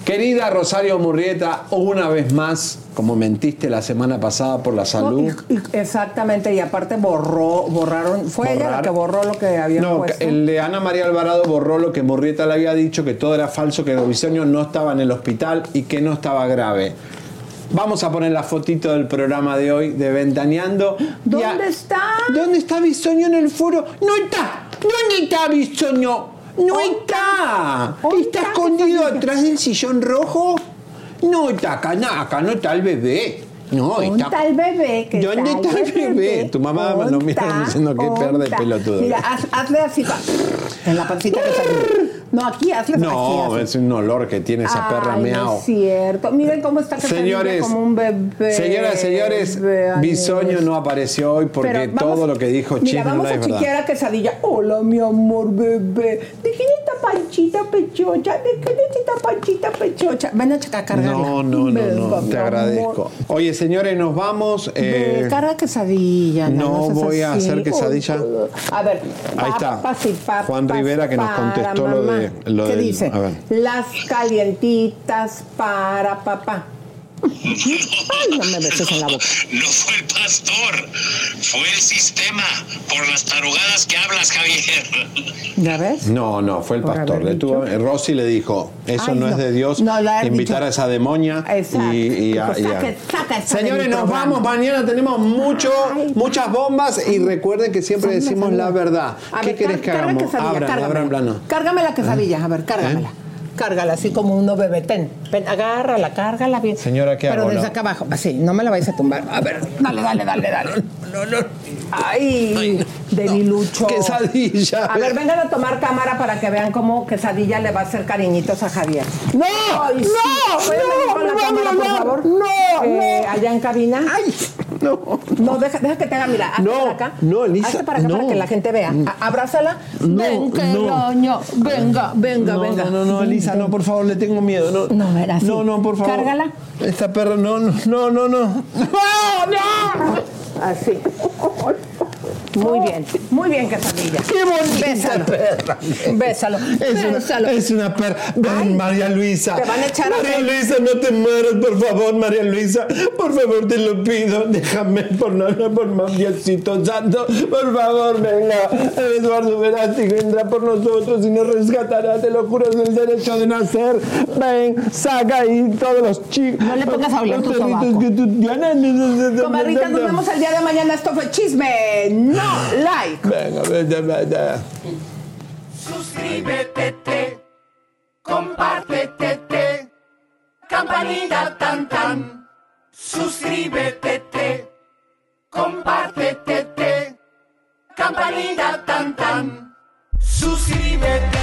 Querida Rosario Murrieta, una vez más, como mentiste la semana pasada por la salud. Exactamente, y aparte borró, borraron, fue ella la que borró lo que había No, puesto. el de Ana María Alvarado borró lo que Murrieta le había dicho, que todo era falso, que Bisoño no estaba en el hospital y que no estaba grave. Vamos a poner la fotito del programa de hoy de Ventaneando. ¿Dónde está? ¿Dónde está Bisoño en el foro? ¡No está! ¿Dónde está Bisoño? ¡No está! ¿Está escondido atrás del sillón rojo? No está acá, no, acá no está el bebé. No, ¿Dónde está. el bebé? que ¿Dónde está el bebé? Tu mamá lo ¿Dónde mira diciendo que ¿Dónde perde está? pelotudo. Mira, haz- hazle así, en la pancita que se No, aquí hazle No, así. es un olor que tiene esa perra no meao. es cierto. Miren cómo está que Señores, como un bebé. Señoras, señores, Vean Bisoño no apareció hoy porque vamos- todo lo que dijo Mira, Chino no vamos es a verdad. chiquear a quesadilla. Hola, mi amor, bebé. ¿De quién esta panchita pechocha? ¿De quién es esta panchita pechocha? Ven a checar, cargarla. No, no, no, no, te agradezco. Oye, señores, nos vamos. Eh, carga quesadilla. no seas voy a hacer quesadilla. A ver. Ahí está. papas y papas Juan Rivera que nos contestó lo de- lo ¿Qué del- dice? a ver. Las calientitas para papá. Ay, no me beses en la boca. No fue el pastor, fue el sistema, por las tarugadas que hablas, Javier. ¿Ya ves? No, no, fue el Por pastor. Le tuvo, Rosy le dijo, eso Ay, no, es no. de Dios, No, invitar dicho. a esa demonia Exacto. y, y a- Dijo, y a- saca- saca esa de Señores, nos programa. vamos. Mañana tenemos mucho, muchas bombas y recuerden que siempre decimos la verdad. A ¿Qué ver, querés que carga hagamos? Abran, cárgamela. abran plano. Cárgame la quesadilla, a ver, cárgamela. Cárgala así como uno bebé. Ten, ven, agárrala, cárgala bien. Señora, ¿qué Pero hago, desde no? acá abajo, así, no me la vais a tumbar. A ver, dale, dale, dale, dale. No, no. Ay, debilucho. Quesadilla. A ver, vengan a tomar cámara para que vean cómo quesadilla le va a hacer cariñitos a Javier. ¡No! Ay, sí. no, ¿Pueden venir no, la no, cámara, no, por no, favor? no, Eh, no. Allá en cabina. Ay, no. No, deja, deja que te haga, mira, hazte No, para acá. no, Elisa, Hazte para acá para que la gente vea. A- abrázala. No, Ven, que no. Venga, venga, venga. No, no, no, Elisa, no, por favor, le tengo miedo. No, No, era así. no, no, por favor. Cárgala. Esta perra, no, no, no, no. ¡No, no! Así. <laughs> Muy bien, muy bien, quesadilla. ¡Qué bonita Bésalo. perra! Bésalo. Es una, es una perra. Ven, María Luisa. te van a echar a María Luisa, no te mueras, por favor, María Luisa. Por favor, te lo pido. Déjame, por nada, por más Diosito Santo. Por favor, venga. Eduardo Verástig vendrá por nosotros y nos rescatará. Te lo juro, es el derecho de nacer. Ven, saca ahí todos los chicos. No le pongas a oler tu sobaco. que tú tienes. Comadritas, nos vemos el día de mañana. Esto fue Chisme. No like. Venga, vete, vete. Suscríbete, te, compártete, te, campanita tan tan. Suscríbete, te, compártete, te, campanita tan tan. Suscríbete, te, suscríbete,